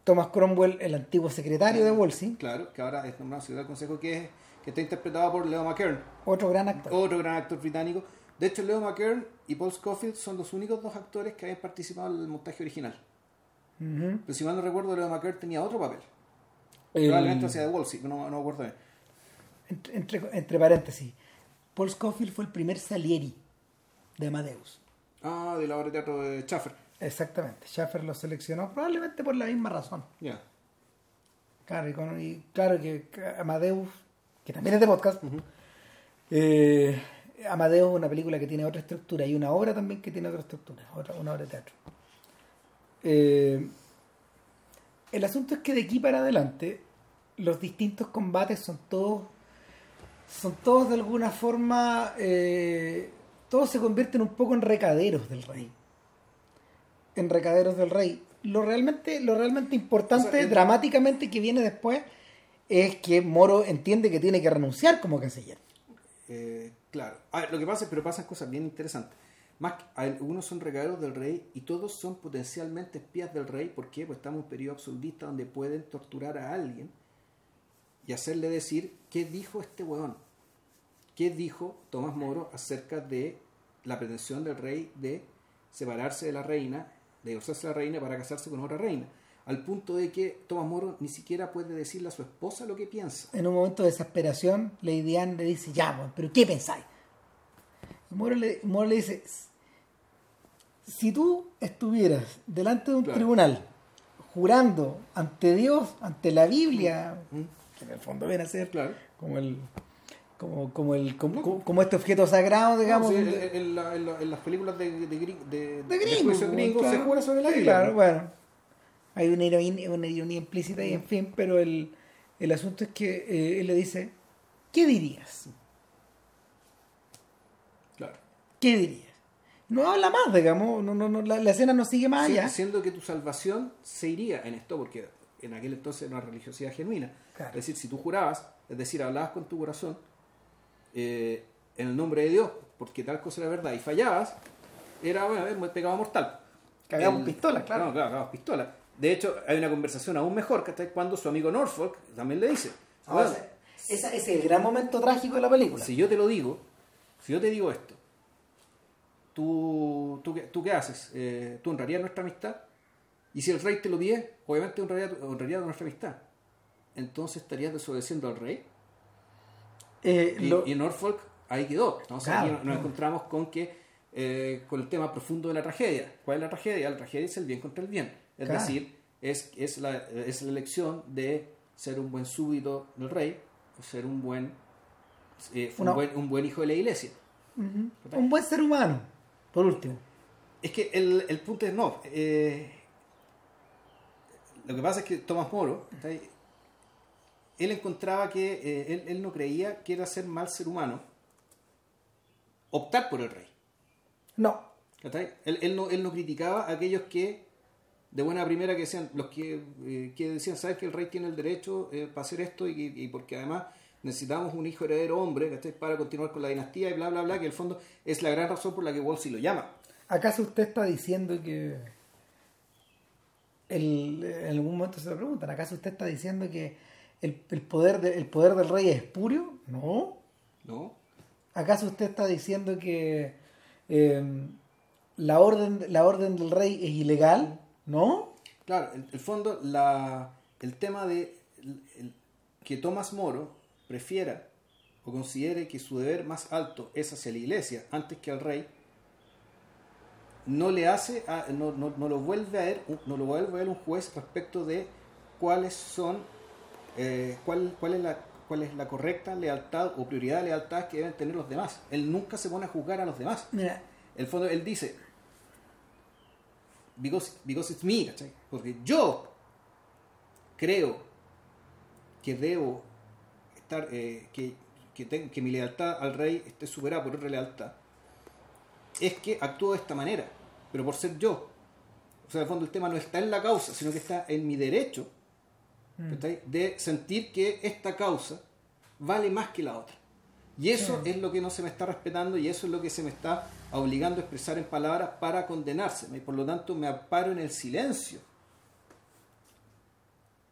Thomas Cromwell, el antiguo secretario de Wolsey, claro, que ahora es nombrado secretario del Consejo, que, es, que está interpretado por Leo McKern, otro gran actor. otro gran actor británico. De hecho, Leo McKern y Paul Scofield son los únicos dos actores que habían participado en el montaje original. Pero si mal no recuerdo, Leo McKern tenía otro papel. El- Probablemente hacía de Wolsey, no, no me acuerdo bien. entre, entre- entre paréntesis, Paul Scofield fue el primer Salieri de Amadeus. Ah, de la obra de teatro de Schaffer. Exactamente. Schaffer lo seleccionó probablemente por la misma razón. Ya. Claro, y, con- y claro que Amadeus, que también es de podcast, eh, Amadeus es una película que tiene otra estructura y una obra también que tiene otra estructura, otra, una obra de teatro. Eh, el asunto es que de aquí para adelante los distintos combates son todos son todos de alguna forma eh, todos se convierten un poco en recaderos del rey en recaderos del rey lo realmente lo realmente importante O sea, el- dramáticamente que viene después es que Moro entiende que tiene que renunciar como canciller Eh, claro. A ver, lo que pasa es, pero pasan cosas bien interesantes. Más que- algunos son regalos del rey y todos son potencialmente espías del rey. ¿Por qué? Pues estamos en un periodo absolutista donde pueden torturar a alguien y hacerle decir qué dijo este weón. ¿Qué dijo Tomás Moro acerca de la pretensión del rey de separarse de la reina, de divorciarse la reina para casarse con otra reina? Al punto de que Tomás Moro ni siquiera puede decirle a su esposa lo que piensa. en un momento de desesperación Lady Anne le dice ya pero ¿qué pensáis? Moro le, Moro le dice si tú estuvieras delante de un Claro. tribunal jurando ante Dios, ante la Biblia, Mm. que en el fondo viene a ser Claro. como el como, como el como, este objeto sagrado, digamos. No, sí, de- en, en la- en la- en las películas de, de, de, de gringos, gringo claro. se jura sobre la Sí. Claro, bueno. Hay una ironía, una ironía implícita y en fin, pero el, el asunto es que eh, él le dice, ¿qué dirías? Claro. ¿Qué dirías? No habla más, digamos, no, no, no, la, la escena no sigue más Sí, allá. siendo que tu salvación se iría en esto, porque en aquel entonces era una religiosidad genuina. Claro. Es decir, si tú jurabas, es decir, hablabas con tu corazón eh, en el nombre de Dios, porque tal cosa era verdad, y fallabas, era bueno, eh, pecado mortal. Cagamos pistolas, claro. No, claro, cagamos. De hecho, hay una conversación aún mejor, que cuando su amigo Norfolk también le dice, Ahora, "Bueno, esa- ese es el gran momento trágico de la película. si yo te lo digo, si yo te digo esto, ¿tú, tú, qué, tú qué haces? Eh, ¿Tú honrarías nuestra amistad? Y si el rey te lo pide, obviamente honraría, honraría nuestra amistad. Entonces estarías desobedeciendo al rey. Eh, Y, lo- y Norfolk ahí quedó. Entonces Claro, aquí nos claro. encontramos con que eh, con el tema profundo de la tragedia. ¿Cuál es la tragedia? La tragedia es el bien contra el bien. Es Claro. decir, es, es, la, es la elección de ser un buen súbdito del rey o ser un buen, eh, un buen, un buen hijo de la iglesia. Un buen ser humano, por último. Es que el, el punto es no. eh, lo que pasa es que Tomás Moro. Él encontraba que eh, él, él no creía que era ser mal ser humano optar por el rey. No. Él, él no, él no criticaba a aquellos que de buena primera que decían, los que, eh, que decían, sabes que el rey tiene el derecho eh, para hacer esto y, y porque además necesitamos un hijo heredero hombre ¿cachai? para continuar con la dinastía y bla bla bla, que en el fondo es la gran razón por la que Wolsey lo llama. ¿acaso usted está diciendo que... El, en algún momento se lo preguntan, ¿acaso usted está diciendo que el, el poder, de- el poder del rey es espurio? No. ¿no? ¿Acaso usted está diciendo que eh, la, orden, la orden del rey es ilegal? ¿No? Claro, en el fondo, la, el tema de el- que Tomás Moro prefiera o considere que su deber más alto es hacia la iglesia antes que al rey, no le hace, a- no, no- no lo vuelve a ver, no lo vuelve a ver un juez respecto de cuáles son, eh, cuál, cuál es la cuál es la correcta lealtad o prioridad de lealtad que deben tener los demás. Él nunca se pone a juzgar a los demás. Mira, el fondo, él dice, because, because it's me, ¿cachai? Porque yo creo que debo estar, eh, que, que, ten- que mi lealtad al rey esté superada por otra lealtad, es que actúo de esta manera, pero por ser yo. O sea, en el fondo el tema no está en la causa, sino que está en mi derecho ¿cachai? de sentir que esta causa vale más que la otra. Y eso es lo que no se me está respetando y eso es lo que se me está obligando a expresar en palabras para condenarse. Y por lo tanto me aparo en el silencio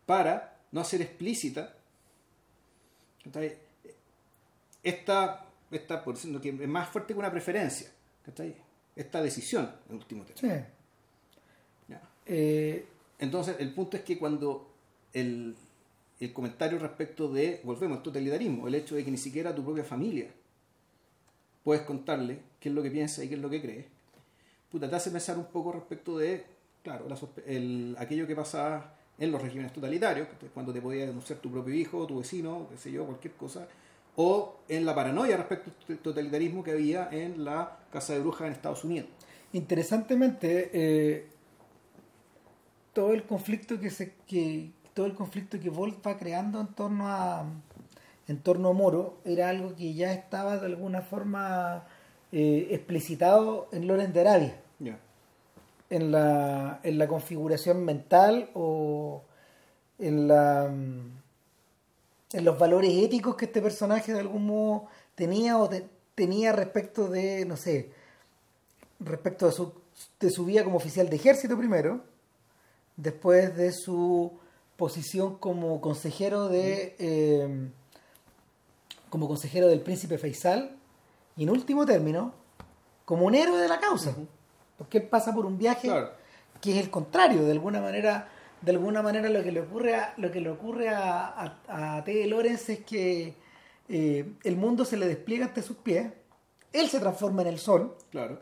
para no hacer explícita esta, esta por decirlo que es más fuerte que una preferencia, esta decisión en último término. sí. Eh, Entonces, el punto es que cuando el, el comentario respecto de, volvemos al totalitarismo, el hecho de que ni siquiera tu propia familia puedes contarle qué es lo que piensa y qué es lo que cree, puta, te hace pensar un poco respecto de, claro, la el- aquello que pasaba en los regímenes totalitarios, cuando te podía denunciar tu propio hijo, tu vecino, qué sé yo, cualquier cosa, o en la paranoia respecto al totalitarismo que había en la Casa de Brujas en Estados Unidos. interesantemente, eh, todo el conflicto que se que todo el conflicto que Volt va creando en torno a en torno a Moro era algo que ya estaba de alguna forma eh, explicitado en Loren de Arabia. En la, en la configuración mental o en la en los valores éticos que este personaje de algún modo tenía o te- tenía respecto de no sé respecto de su, de su vida como oficial de ejército primero después de su posición como consejero de eh, como consejero del príncipe Faisal y en último término como un héroe de la causa porque él pasa por un viaje Claro. que es el contrario de alguna manera de alguna manera lo que le ocurre a lo que le ocurre a, a, a T. Lorenz es que eh, el mundo se le despliega ante sus pies él se transforma en el sol Claro.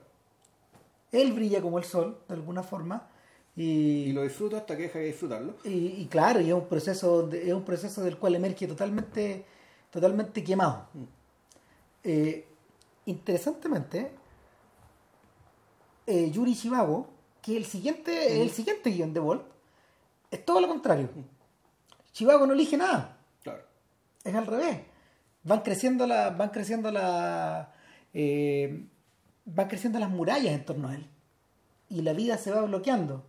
él brilla como el sol, de alguna forma, Y, Y lo disfruto hasta que deja de disfrutarlo. y, y claro, y es un proceso de- es un proceso del cual emerge totalmente totalmente quemado. Mm. Eh, interesantemente, eh, Yuri Chivago, que el siguiente, el siguiente guion de Bolt, es todo lo contrario. Chivago no elige nada. Claro. Es al revés. Van creciendo la, van creciendo la, eh, van creciendo las murallas en torno a él. Y la vida se va bloqueando.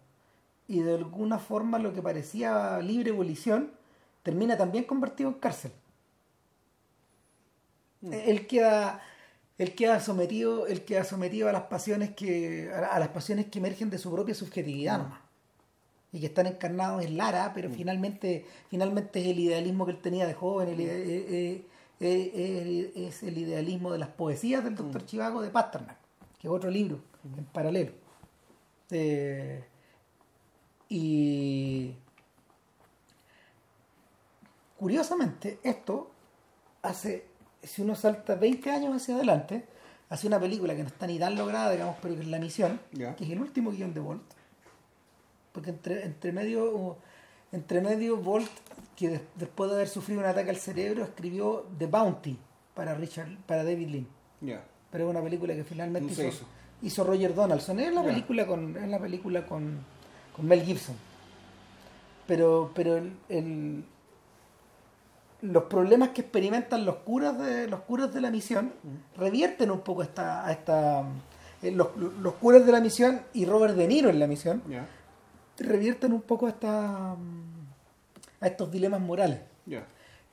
Y de alguna forma lo que parecía libre evolución termina también convertido en cárcel. Él queda, él queda sometido, él queda sometido a las pasiones que, a, las pasiones que emergen de su propia subjetividad nomás. Y que están encarnados en Lara, pero finalmente, finalmente es el idealismo que él tenía de joven, el eh, eh, eh, eh, es el idealismo de las poesías del doctor Chivago de Pasternak, que es otro libro en paralelo. Eh, y curiosamente, esto hace, si uno salta 20 años hacia adelante, hace una película que no está ni tan lograda, digamos, pero que es La Misión, que es el último guion de Bolt. Porque entre, entre medio, entre medio Bolt, que des- después de haber sufrido un ataque al cerebro, escribió The Bounty para Richard, para David. Ya. Pero es una película que finalmente No hizo, Roger Donaldson. Es la película con, es la película con, con Mel Gibson. Pero, pero el, el- los problemas que experimentan los curas de los curas de la misión revierten un poco esta, a esta eh, los, los curas de la misión y Robert De Niro en la misión revierten un poco a esta a estos dilemas morales.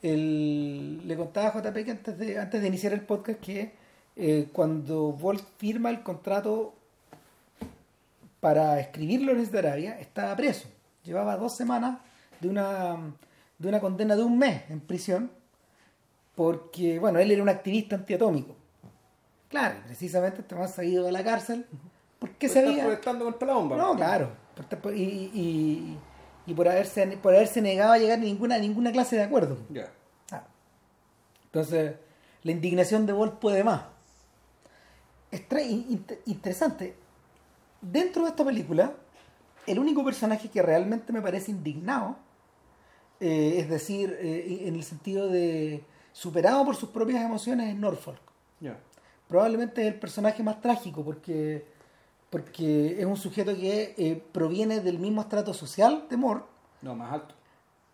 El- le contaba a JP que antes de, antes de iniciar el podcast que eh, cuando Bolt firma el contrato para escribir Lawrence de Arabia, estaba preso. Llevaba dos semanas de una, de una condena de un mes en prisión porque, bueno, él era un activista antiatómico. Claro, precisamente este se ha ido de la cárcel porque Está sabía... protestando contra la bomba. No, claro. Y, y, y por, haberse, por haberse negado a llegar a ninguna, a ninguna clase de acuerdo. Ya. Ah. Entonces, la indignación de Bolt puede más. Es inter- interesante. Dentro de esta película, el único personaje que realmente me parece indignado, eh, es decir, eh, en el sentido de superado por sus propias emociones, es Norfolk. Ya. Probablemente es el personaje más trágico porque, porque es un sujeto que eh, proviene del mismo estrato social de Moore. No, más alto.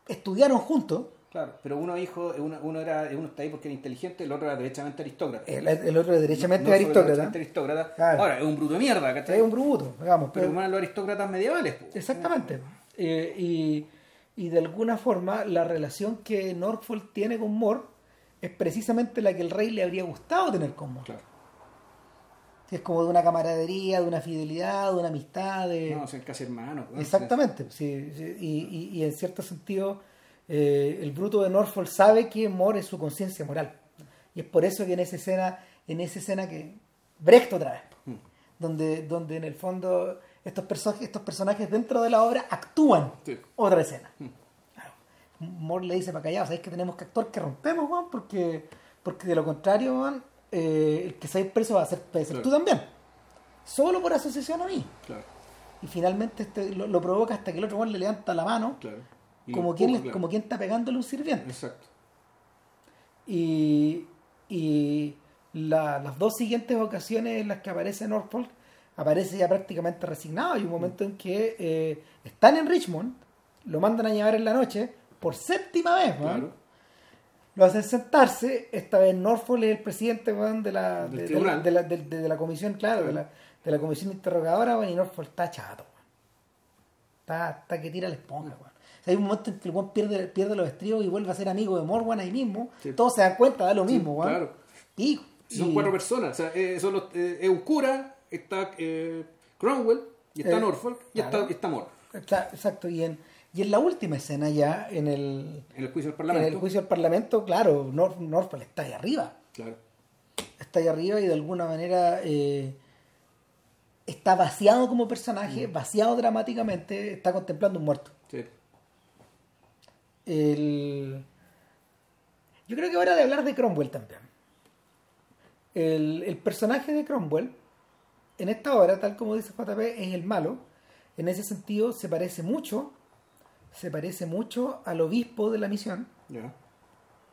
Estudiaron juntos. Claro. Pero uno hijo, uno, uno era, uno está ahí porque era inteligente, el otro era derechamente aristócrata. El, el otro es derechamente No aristócrata. derechamente aristócrata. Claro. Ahora, es un bruto de mierda, ¿cachai? Es un bruto, digamos. Pero pero- eran los aristócratas medievales. exactamente. Eh, y, y de alguna forma la relación que Norfolk tiene con Moore es precisamente la que el rey le habría gustado tener con Moore. Claro. Es como de una camaradería, de una fidelidad, de una amistad, de... No, son casi hermanos. Exactamente, sí, sí, y, y- y en cierto sentido eh, el bruto de Norfolk sabe que Moore es su conciencia moral y es por eso que en esa escena, en esa escena que Brecht otra vez, Mm. donde, donde en el fondo estos personajes, estos personajes dentro de la obra actúan Sí. otra escena. Mm. Claro. Moore le dice para callado, sabéis que tenemos que actuar que rompemos, Juan, porque, porque de lo contrario, Juan, eh, el que seáis preso va a ser, puede ser Claro. tú también. Solo por asociación a mí. Claro, Y finalmente este lo, lo provoca hasta que el otro weón le levanta la mano, como, quien, claro. como quien está pegándole un sirviente. Exacto. Y, y la- las dos siguientes ocasiones en las que aparece Norfolk, aparece ya prácticamente resignado. Hay un momento en que eh, están en Richmond, lo mandan a llevar en la noche, por séptima vez, weón. Claro. Lo hacen sentarse, esta vez Norfolk es el presidente de, la, de, de la, de la- de- de la comisión, claro, de la, de la comisión interrogadora, y Norfolk está chato. Está, está que tira la esponja, hay un momento en que el weón pierde, pierde los estribos y vuelve a ser amigo de Morwan ahí mismo. Sí. Todos se dan cuenta, da lo mismo, weón. claro. Y, Si Son y- cuatro personas. O sea, eh, son los- eh, es un cura, está eh, Cromwell, y está Eh, Norfolk, y claro. está, y está Moore. está- exacto, y en, y en la última escena ya, en el, En el juicio del en Parlamento. el juicio del Parlamento, claro, Nor- Norfolk está ahí arriba. Claro. está ahí arriba y de alguna manera eh, está vaciado como personaje, vaciado dramáticamente, está contemplando un muerto. Sí. El... Yo creo que hora de hablar de Cromwell también. El, el personaje de Cromwell, en esta obra, tal como dice JP, es el malo, en ese sentido se parece mucho, se parece mucho al obispo de la misión.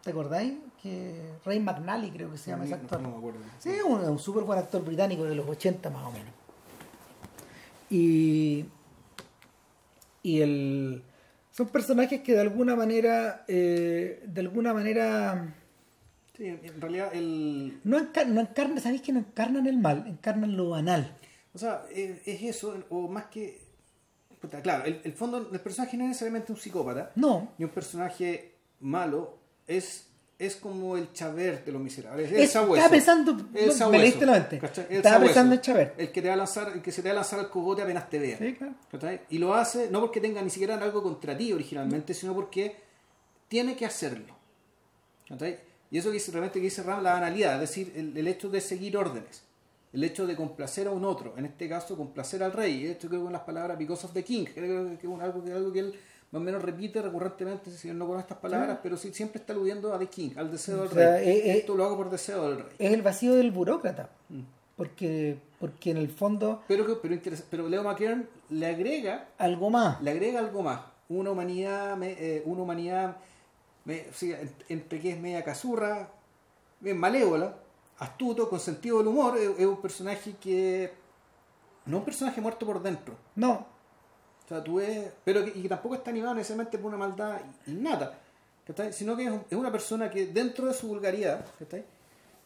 ¿Te acordáis? Que Ray McNally creo que se llama No, ese actor. no me acuerdo. Sí, un, un súper buen actor británico de los 80 más o menos. Y, y el, son personajes que de alguna manera, eh, de alguna manera, Sí, en realidad el... no, encar- no encarnan, ¿sabéis que no encarnan el mal? Encarnan lo banal. O sea, es, es eso, o más que... claro, el, el fondo, el personaje no es necesariamente un psicópata, No, ni un personaje malo, es, es como el Chabert de los miserables. Es estaba pensando- el me sabueso, leíste la mente. ¿cachai? El Estaba sabueso. pensando en Chabert. El que te va a lanzar, el que se te va a lanzar al cogote apenas te vea. Sí, claro. Y lo hace no porque tenga ni siquiera algo contra ti originalmente, sino porque tiene que hacerlo. Y eso que dice, realmente que dice Ram, la banalidad, es decir, el, el hecho de seguir órdenes, el hecho de complacer a un otro, en este caso complacer al rey, esto creo que con las palabras because of the king, creo que es algo que él más o menos repite recurrentemente, si él no conoce estas palabras, pero sí siempre está aludiendo a the king, al deseo del O sea, rey. eh, eh, esto lo hago por deseo del rey. Es el vacío del burócrata. Porque, porque en el fondo, Pero, que- pero, interesa- pero Leo McKern le agrega algo más. le agrega algo más, una humanidad, eh, una humanidad me- entre que es media cazurra, bien malévola, astuto, con sentido del humor, es, es un personaje que no un personaje muerto por dentro. No, sea, tú ves, pero que, y que tampoco está animado necesariamente por una maldad innata, ¿cachai? sino que es, un- es una persona que dentro de su vulgaridad ¿cachai?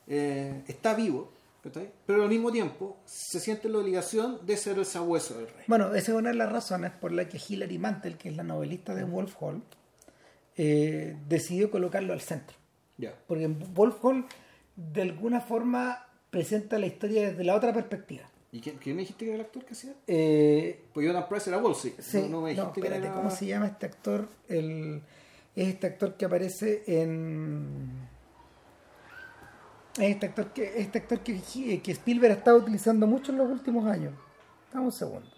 Eh, está vivo, ¿cachai? pero al mismo tiempo se siente la obligación de ser el sabueso del rey. Bueno, esa es una de las razones por la que Hilary Mantel, que es la novelista de Wolf Hall, eh, decidió colocarlo al centro. Ya. Porque Wolf Hall, de alguna forma, presenta la historia desde la otra perspectiva. ¿Y quién, quién me dijiste que era el actor que hacía? Eh, Pues Jonathan Price era Wolsey. sí, no, no no, me dijiste que espérate, era... ¿cómo se llama este actor? El, es este actor que aparece en... Es este actor que, este actor que, que Spielberg ha estado utilizando mucho en los últimos años. Dame un segundo.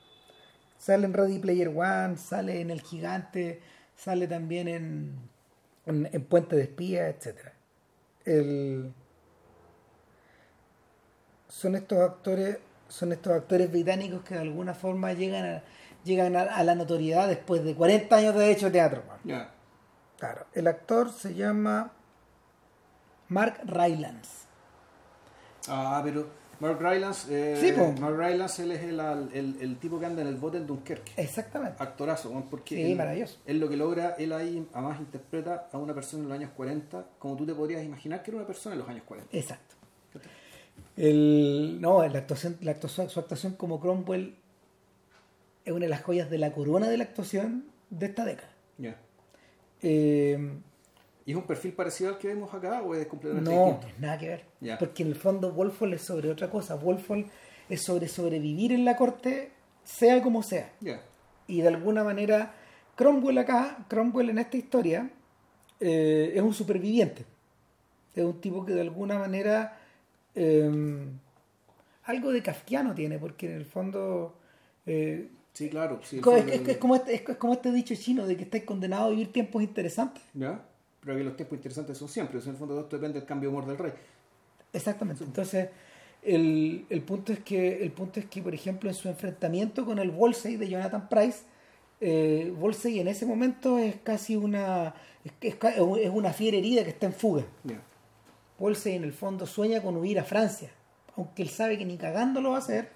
Sale en Ready Player One, sale en El Gigante, sale también en, en, en Puente de Espías, etcétera. El, son estos actores, son estos actores británicos que de alguna forma llegan a, llegan a, a la notoriedad después de 40 años de hecho teatro. Ya. Claro, el actor se llama Mark Rylance. Ah, pero Mark Rylance... Eh, Sí. Mark Rylance, él es el, el, el tipo que anda en el bote en Dunkerque. Exactamente. Actorazo, porque Sí, él, maravilloso. él lo que logra, él ahí además interpreta a una persona en los años 40 como tú te podrías imaginar que era una persona en los años 40. Exacto. El, no, la actuación, la actuación, su actuación como Cromwell es una de las joyas de la corona de la actuación de esta década. Ya. Eh, ¿Y es un perfil parecido al que vemos acá o es completamente no, distinto? pues nada que ver. Ya. Porque en el fondo Wolfhall es sobre otra cosa. Wolfhall es sobre sobrevivir en la corte, sea como sea. Y de alguna manera, Cromwell acá, Cromwell en esta historia, eh, es un superviviente. Es un tipo que de alguna manera eh, algo de kafkiano tiene, porque en el fondo eh, Sí, claro. Sí, es, es- es como este, es como este dicho chino de que estáis condenados a vivir tiempos interesantes. ¿Ya? Pero que los tiempos interesantes son siempre. o sea, en el fondo todo esto depende del cambio de humor del rey. Exactamente. Entonces, el, el punto es que, el punto es que, por ejemplo, en su enfrentamiento con el Wolsey de Jonathan Price, eh, Wolsey en ese momento es casi una es, es es una fiera herida que está en fuga. Wolsey en el fondo sueña con huir a Francia, aunque él sabe que ni cagando lo va a hacer.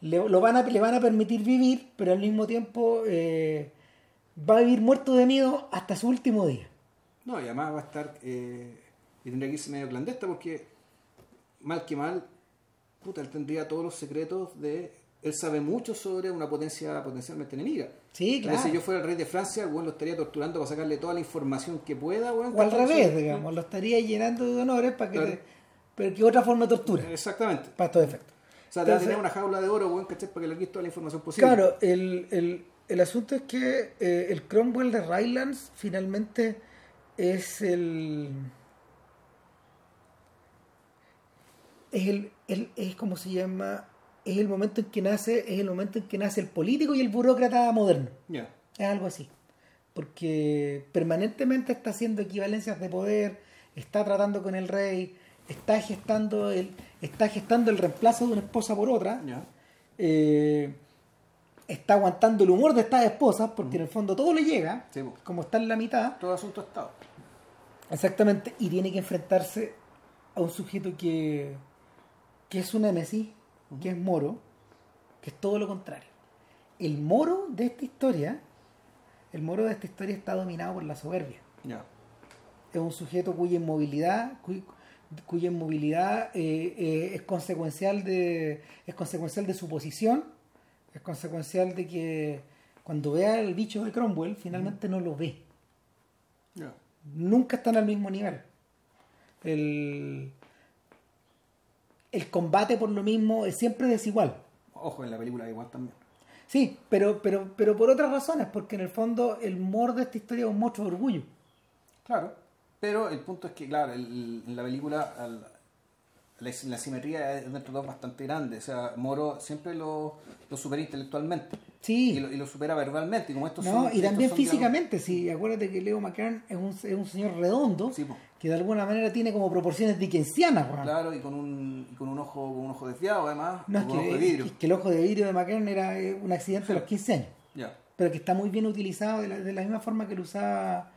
Le, lo van a, le van a permitir vivir, pero al mismo tiempo eh, va a vivir muerto de miedo hasta su último día. No, y además va a estar. Eh, y tendría que irse medio clandesta porque, mal que mal, puta, él tendría todos los secretos de. Él sabe mucho sobre una potencia potencialmente enemiga. Sí, Entonces, claro. Si yo fuera el rey de Francia, weón lo estaría torturando para sacarle toda la información que pueda, weón. O al revés, digamos, lo estaría llenando de honores para que Claro. te- pero que otra forma de tortura, Exactamente. para estos efectos. O sea, te va a Entonces- tener una jaula de oro, weón, ¿cachai? Para que le quites toda la información posible. Claro, el, el, el asunto es que eh, el Cromwell de Rylands finalmente es el. Es el, el- es como se llama. Es el momento en que nace, es el momento en que nace el político y el burócrata moderno. Es algo así. Porque permanentemente está haciendo equivalencias de poder, está tratando con el rey, está gestando el, está gestando el reemplazo de una esposa por otra. Eh, está aguantando el humor de estas esposas, porque en el fondo todo le llega, Sí, como está en la mitad, Todo asunto Estado. exactamente, y tiene que enfrentarse a un sujeto que, que es un que es moro, que es todo lo contrario. El moro de esta historia, el moro de esta historia está dominado por la soberbia. Es un sujeto cuya inmovilidad cuy- cuya inmovilidad eh, eh, es consecuencial de es consecuencial de su posición es consecuencial de que cuando vea el bicho de Cromwell finalmente no lo ve. Nunca están al mismo nivel. El el combate por lo mismo es siempre desigual Ojo, en la película igual también. sí pero pero pero por otras razones porque en el fondo el mor de esta historia es un monstruo de orgullo Claro, pero el punto es que, claro, el- en la película al- la, la simetría es dentro de dos bastante grande. O sea, Moro siempre lo, lo supera intelectualmente sí y, lo, y lo supera verbalmente. Y, como estos No, son- y estos también son, físicamente, sí, acuérdate que Leo McCann es un, es un señor redondo Sí, po. Que de alguna manera tiene como proporciones dickensianas, weón. Claro, y con un, y con un ojo con un ojo desviado, además. No, es que, ojo de vidrio. es que el ojo de vidrio de McCann era eh, un accidente a los 15 años, pero que está muy bien utilizado de la, de la misma forma que lo usaba,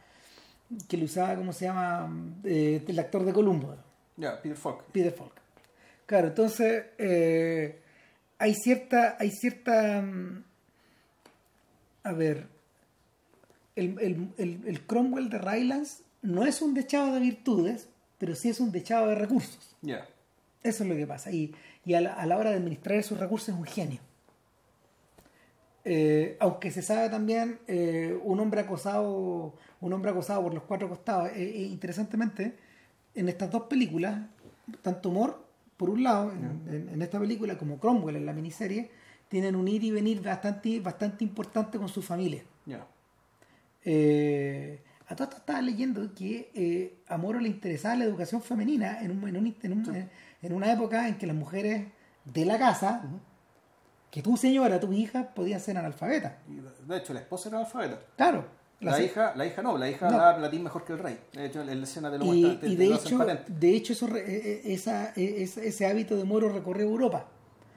que lo usaba, ¿cómo se llama? Eh, el actor de Columbo, Ya, Peter Falk. Peter Falk. Claro, entonces eh, hay cierta, hay cierta, mm, a ver, el, el, el, el Cromwell de Rylance no es un dechado de virtudes, pero sí es un dechado de recursos. Ya. Eso es lo que pasa. Y, y a, la, a la hora de administrar sus recursos es un genio. Eh, aunque se sabe también eh, un hombre acosado un hombre acosado por los cuatro costados Eh, eh, interesantemente en estas dos películas tanto Moore por un lado en, en- en esta película como Cromwell en la miniserie tienen un ir y venir bastante bastante importante con su familia. Eh, a todo esto estaba leyendo que eh, a Moro le interesaba la educación femenina en, un- en, un- en un- en una época en que las mujeres de la casa, que tu señora, tu hija, podían ser analfabetas. De- hecho, la esposa era alfabeta. Claro. La, hija, la hija no, la hija No. hablaba latín mejor que el rey. De hecho, en la escena de lo y, muestra- te- y de hecho, de hecho eso, eh, eh, esa, eh, ese, hábito de Moro recorrió Europa.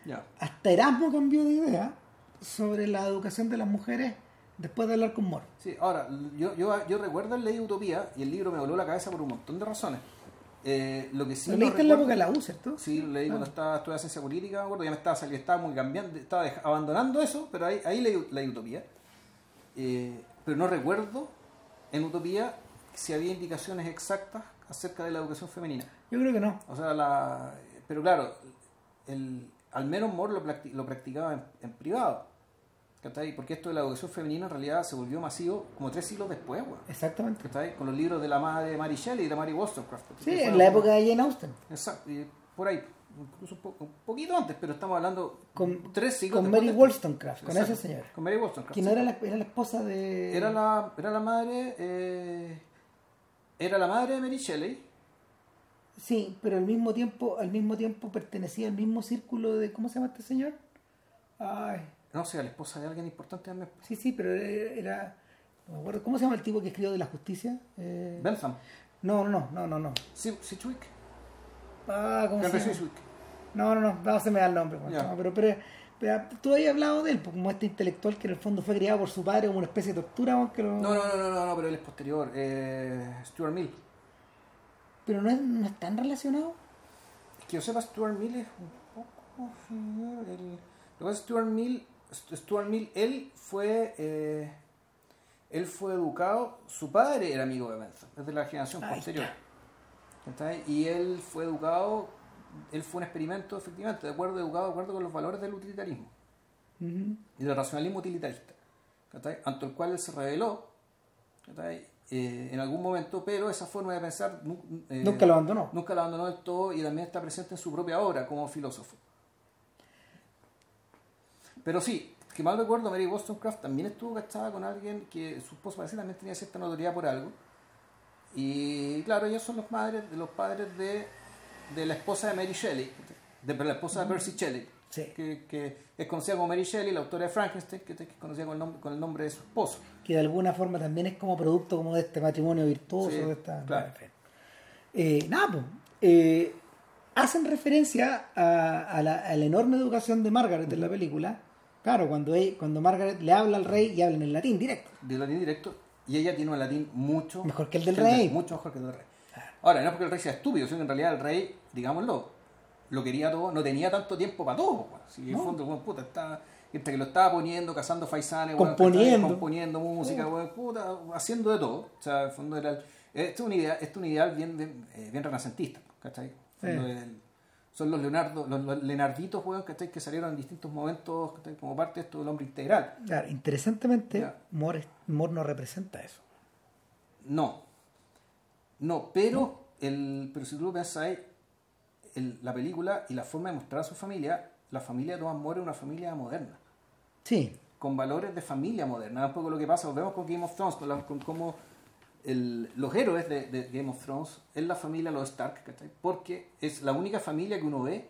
Ya. Hasta Erasmo cambió de idea sobre la educación de las mujeres después de hablar con Moro. Sí, ahora, yo, yo, yo recuerdo el Ley Utopía y el libro me voló la cabeza por un montón de razones. Eh, lo que sí Lo leíste en la época de la U, ¿cierto? Sí, lo leí cuando estaba estudiando ciencia política, me acuerdo, ya me estaba saliendo, estaba muy cambiando, estaba abandonando eso, pero ahí, ahí leí, leí Utopía. Eh, pero no recuerdo en Utopía si había indicaciones exactas acerca de la educación femenina. Yo creo que no. O sea, la, pero claro, el, al menos Moore lo, practi- lo practicaba en, en privado. ¿Cachai? Porque esto de la educación femenina en realidad se volvió masivo como tres siglos después, weón. Exactamente. ¿cachai? Con los libros de la madre Mary Shelley y de Mary Wollstonecraft. Sí, en la época de Jane Austen. Exacto, y por ahí, incluso un, poquito antes, pero estamos hablando Con, tres siglos con Mary de. Wollstonecraft, con esa señora. Con Mary Wollstonecraft. Que no era la, era la esposa de. Era la, era la madre, eh, era la madre de Mary Shelley. Sí, pero al mismo tiempo, al mismo tiempo pertenecía al mismo círculo de. ¿Cómo se llama este señor? Ay. No sé, la esposa de alguien importante también. Sí, sí, pero era. no me acuerdo. ¿Cómo se llama el tipo que escribió de la justicia? Eh, Bentham, no, no, no, no, no, no. Si- Sidgwick, Ah, ¿cómo se llama? No, no, no, no se me da el nombre. no, pero, pero, pero tú habías hablado de él, pues, como este intelectual que en el fondo fue criado por su padre como una especie de tortura, lo- No, no, no, no, no, no, pero él es posterior. Eh, Stuart Mill. pero no, es, no están relacionados. Que yo sepa, Stuart Mill es un poco. El, lo que pasa es que Stuart Mill, Stuart Mill, él fue. eh, él fue educado. Su padre era amigo de Bentham, es de la generación posterior. Y él fue educado. Él fue un experimento, efectivamente, de acuerdo, educado de acuerdo con los valores del utilitarismo y del racionalismo utilitarista, ante el cual él se reveló. Eh, en algún momento, pero esa forma de pensar eh, Nunca lo abandonó. nunca la abandonó del todo y también está presente en su propia obra como filósofo. Pero sí, que mal recuerdo, Mary Wollstonecraft también estuvo casada con alguien que su esposo parece también tenía cierta notoriedad por algo. Y claro, ellos son los madres, los padres de, de la esposa de Mary Shelley, de la esposa de Percy Shelley, Sí. que, que es conocida como Mary Shelley, la autora de Frankenstein, que, que es conocida con el, nombre, con el nombre de su esposo. que de alguna forma también es como producto como de este matrimonio virtuoso, Sí, de esta... claro. Eh, nada, pues, eh, hacen referencia a, a la, a la enorme educación de Margaret en la película, Claro, cuando, ella- cuando Margaret le habla al rey y hablan en latín directo. de latín directo, y ella tiene un latín mucho Mejor que el del rey. mucho mejor que el del rey. Ahora, no es porque el rey sea estúpido, sino que en realidad el rey, digámoslo, lo quería todo, no tenía tanto tiempo para todo. Si en el No. fondo, weón, puta, está, entre que lo estaba poniendo, cazando faisanes, Componiendo. ¿cachai? componiendo música, weón, puta, haciendo de todo. O sea, en el fondo era el- esto es un ideal, esto es un ideal bien, bien, eh, bien renacentista, ¿cachai? En el Sí. el- son los Leonardo, los, los Leonarditos, weón, ¿cachai? Que salieron en distintos momentos, ¿cachai? Como parte de esto del hombre integral. Claro, interesantemente. Moore, Moore no representa eso. No. No, pero, El, pero si tú lo pensáis, el- la película y la forma de mostrar a su familia, la familia de Thomas More es una familia moderna, Sí, con valores de familia moderna. Un poco lo que pasa, volvemos con Game of Thrones, con, la- con cómo el- los héroes de, de Game of Thrones es la familia los Stark, ¿cachai? porque es la única familia que uno ve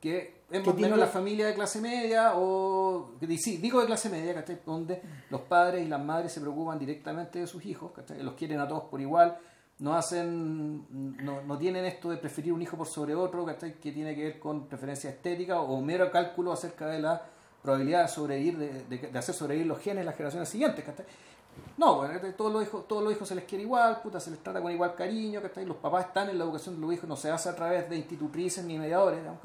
que es más o menos la familia de clase media o sí, digo de clase media, ¿cachai? donde los padres y las madres se preocupan directamente de sus hijos, ¿cachai? los quieren a todos por igual, no hacen no, no tienen esto de preferir un hijo por sobre otro, ¿cachai? que tiene que ver con preferencia estética o mero cálculo acerca de la probabilidad de sobrevivir, de, de- de hacer sobrevivir los genes las generaciones siguientes, ¿cachai? No, bueno, todos los hijos, todos los hijos se les quiere igual, puta, se les trata con igual cariño, ¿cachai? Los papás están en la educación de los hijos, no se hace a través de institutrices ni mediadores, digamos,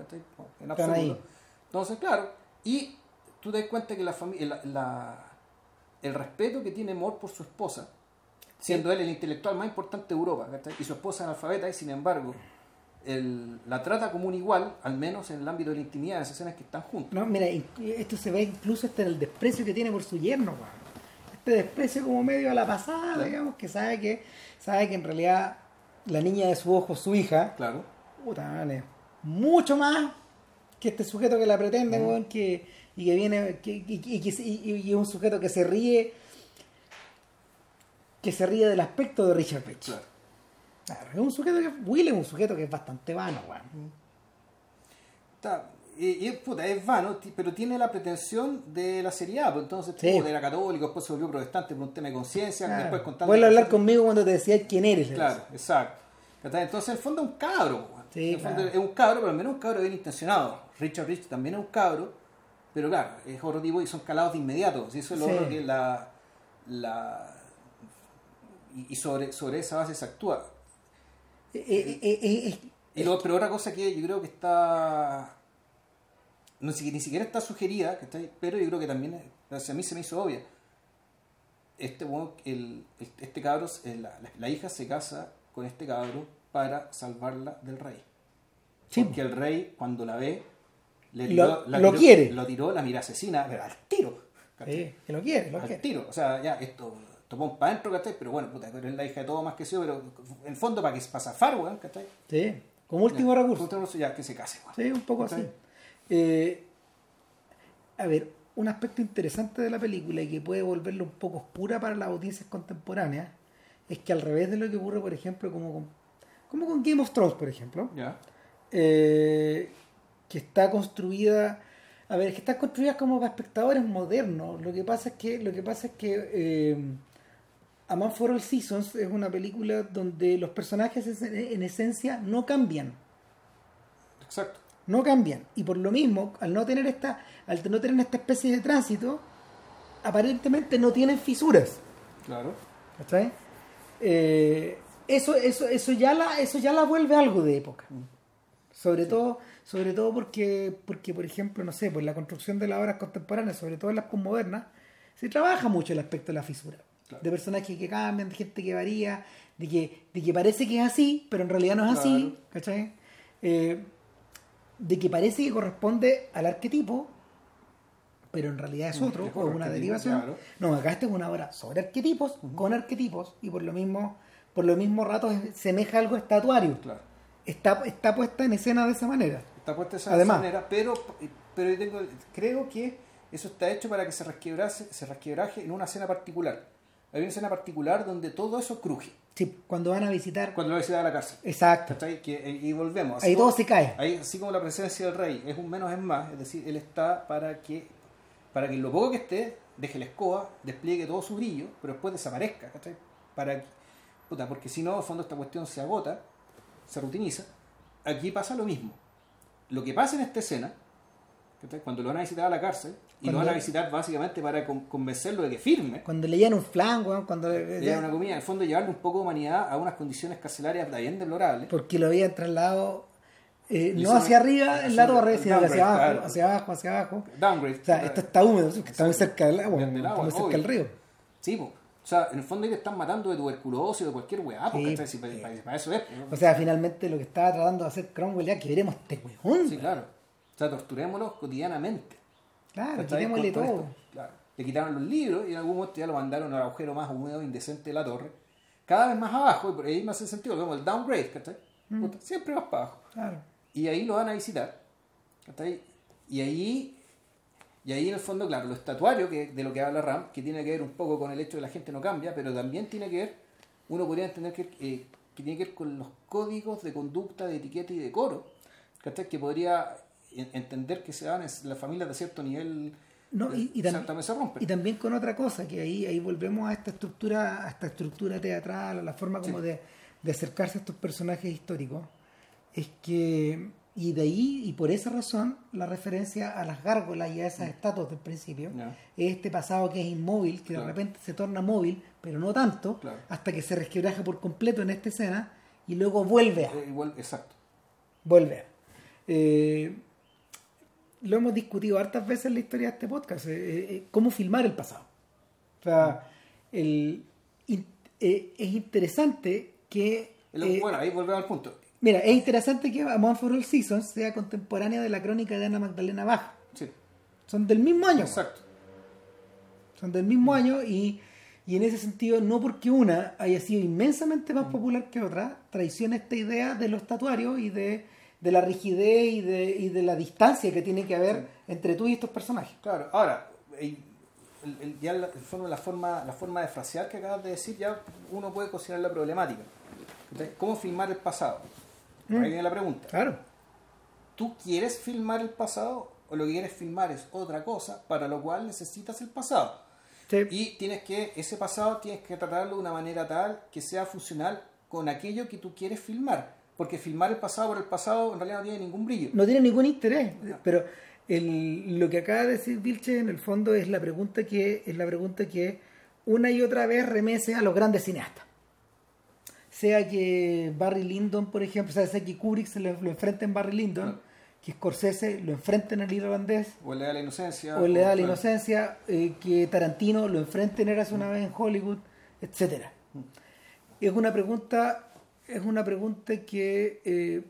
en absoluto. ahí. Entonces, claro, y tú te das cuenta que la familia, la, la- el respeto que tiene Moore por su esposa, siendo él el intelectual más importante de Europa, ¿cachai? y su esposa analfabeta, y sin embargo, el- la trata como un igual, al menos en el ámbito de la intimidad, en esas escenas que están juntos. No, mira, esto se ve incluso hasta en el desprecio que tiene por su yerno. Este desprecio como medio a la pasada, Claro. digamos, que sabe que sabe que en realidad la niña de su ojo, su hija, Claro. puta, vale, mucho más que este sujeto que la pretende, weón, que, y que viene, que, y, y y- un sujeto que se ríe, que se ríe del aspecto de Richard Rich. Claro. Claro, es un sujeto que, Will es un sujeto que es bastante vano, weón. Está- y, y, puta, es vano, pero tiene la pretensión de la seriedad. Pues entonces, Sí. puta, era católico, después se volvió protestante por un tema de conciencia, Claro. después contando. Vuelve a hablar conmigo cuando te decía quién eres. Claro, exacto. Entonces, en el fondo es un cabro. Sí, En el fondo claro. Es un cabro, pero al menos un cabro bien intencionado. Richard Rich también es un cabro, pero claro, es otro tipo y son calados de inmediato. Y eso es lo Sí. otro que la. la y sobre, sobre esa base se actúa. Eh, eh, eh, eh, Y lo- pero otra cosa que yo creo que está. No, ni siquiera está sugerida, ¿cachai? pero yo creo que también a mí se me hizo obvia. Este, el, este cabro, eh, la, la- la hija se casa con este cabro para salvarla del rey. Sí. Porque el rey, cuando la ve, le Lo- tiró, la lo tiró- quiere. Lo tiró, la mira asesina, pero al tiro. Sí, que lo quiere, lo al quiere. tiro. O sea, ya, esto tomó para adentro, ¿cachai? Pero bueno, puta, pero es la hija de todo más que yo, pero en el fondo para que para zafar, weón, ¿cachai? Sí, como último Ya, recurso. último recurso, ya, que se case, weón. Sí, un poco así. Eh, a ver, un aspecto interesante de la película y que puede volverla un poco oscura para las audiencias contemporáneas es que al revés de lo que ocurre, por ejemplo, como con, como con Game of Thrones, por ejemplo, eh, que está construida a ver, que están construidas como para espectadores modernos. Lo que pasa es que, lo que pasa es que eh, A Man for All Seasons es una película donde los personajes es- en esencia no cambian. Exacto. No cambian. Y por lo mismo, al no tener esta, al no tener esta especie de tránsito, aparentemente no tienen fisuras. Claro. ¿Cachai? Eh, eso, eso, eso ya la, eso ya la vuelve algo de época. Sobre todo, sobre todo porque, porque, por ejemplo, no sé, pues la construcción de las obras contemporáneas, sobre todo en las postmodernas, se trabaja mucho el aspecto de la fisura. Claro. De personajes que cambian, de gente que varía, de que, de que parece que es así, pero en realidad no es así, ¿cachai? Eh, de que parece que corresponde al arquetipo, pero en realidad es Mm, otro, o una derivación. claro. No, acá esta es una obra sobre arquetipos, con arquetipos, y por lo mismo, por lo mismo rato es- semeja algo estatuario. Claro. Está, está puesta en escena de esa manera. Está puesta de esa Además. manera, pero, pero yo tengo, creo que eso está hecho para que se se resquebraje en una escena particular. Hay una escena particular donde todo eso cruje. Sí, cuando van a visitar. Cuando visita a la cárcel. Exacto. Eh, y volvemos. Así Ahí como- todo se cae. Ahí, así como la presencia del rey es un menos es más, es decir, él está para que, para que lo poco que esté, deje la escoba, despliegue todo su brillo, pero después desaparezca, ¿cachai? Para que- puta, porque si no, al fondo esta cuestión se agota, se rutiniza. Aquí pasa lo mismo. Lo que pasa en esta escena. Cuando lo van a visitar a la cárcel, y Cuando- lo van a visitar básicamente para con- convencerlo de que firme, Cuando leían un flan, weón, cuando le dan una comida, en el fondo llevarle un poco de humanidad a unas condiciones carcelarias bien deplorables. porque lo habían trasladado eh, no hacia arriba en la torre, sino que hacia abajo, claro. hacia abajo, hacia abajo. Downgrade. O sea, esto está húmedo, porque está muy cerca del agua, Del- agua, muy cerca obvio. del río. Sí, po. o sea, en el fondo ellos están matando de tuberculosis o de cualquier weá, Sí, porque sí. pa- para eso es. O sea, finalmente lo que estaba tratando de hacer Cromwell ya que veremos este weón. Sí, claro. O sea, torturémoslos cotidianamente. Claro, quitémosle todo. esto, claro. Le quitaron los libros y en algún momento ya lo mandaron al agujero más húmedo indecente de la torre. Cada vez más abajo, y por ahí no hace sentido, vemos el downgrade, ¿cachai? Mm. Siempre más para abajo. Claro. Y ahí lo van a visitar. ¿cachai? Y ahí, y ahí en el fondo, claro, lo estatuario que, de lo que habla Ram, que tiene que ver un poco con el hecho de que la gente no cambia, pero también tiene que ver, uno podría entender que, eh, que tiene que ver con los códigos de conducta, de etiqueta y decoro, ¿cachai? que podría entender que se dan en las familias de cierto nivel, No, y, y tam- también se y también con otra cosa, que ahí, ahí volvemos a esta estructura, a esta estructura teatral, a la forma como Sí. de, de acercarse a estos personajes históricos, es que, y de ahí, y por esa razón, la referencia a las gárgolas y a esas estatuas del principio, es este pasado que es inmóvil, que Claro. de repente se torna móvil, pero no tanto, Claro. hasta que se resquebraja por completo en esta escena y luego vuelve a Eh, igual, exacto. volver. Eh, lo hemos discutido hartas veces en la historia de este podcast, eh, eh, cómo filmar el pasado. O sea, el, in- eh, es interesante que... Eh, bueno, ahí volvemos al punto. mira, es interesante que Among for All Seasons sea contemporánea de la crónica de Ana Magdalena Baja. Sí, Son del mismo año. exacto. Son del mismo año y, y en ese sentido, no porque una haya sido inmensamente más popular que otra, traiciona esta idea de lo estatuario y de, de la rigidez y de, y de la distancia que tiene que haber entre tú y estos personajes. Claro, ahora, el- el- el- ya la, la, forma, la forma de frasear que acabas de decir, ya uno puede considerar la problemática. ¿Cómo filmar el pasado? Ahí Mm. viene la pregunta. Claro. ¿Tú quieres filmar el pasado o lo que quieres filmar es otra cosa para lo cual necesitas el pasado? Sí. Y tienes que, ese pasado tienes que tratarlo de una manera tal que sea funcional con aquello que tú quieres filmar. Porque filmar el pasado por el pasado en realidad no tiene ningún brillo. No tiene ningún interés, pero el- lo que acaba de decir Vilche en el fondo es la pregunta que es la pregunta que una y otra vez remece a los grandes cineastas. Sea que Barry Lyndon, por ejemplo, o sea, sea que Kubrick se lo, lo enfrenta en Barry Lyndon, que Scorsese lo enfrenta en el irlandés, O le da la inocencia. o le da la inocencia, eh, que Tarantino lo enfrenta en Eras una vez en Hollywood, etcétera. Es una pregunta, es una pregunta que, eh,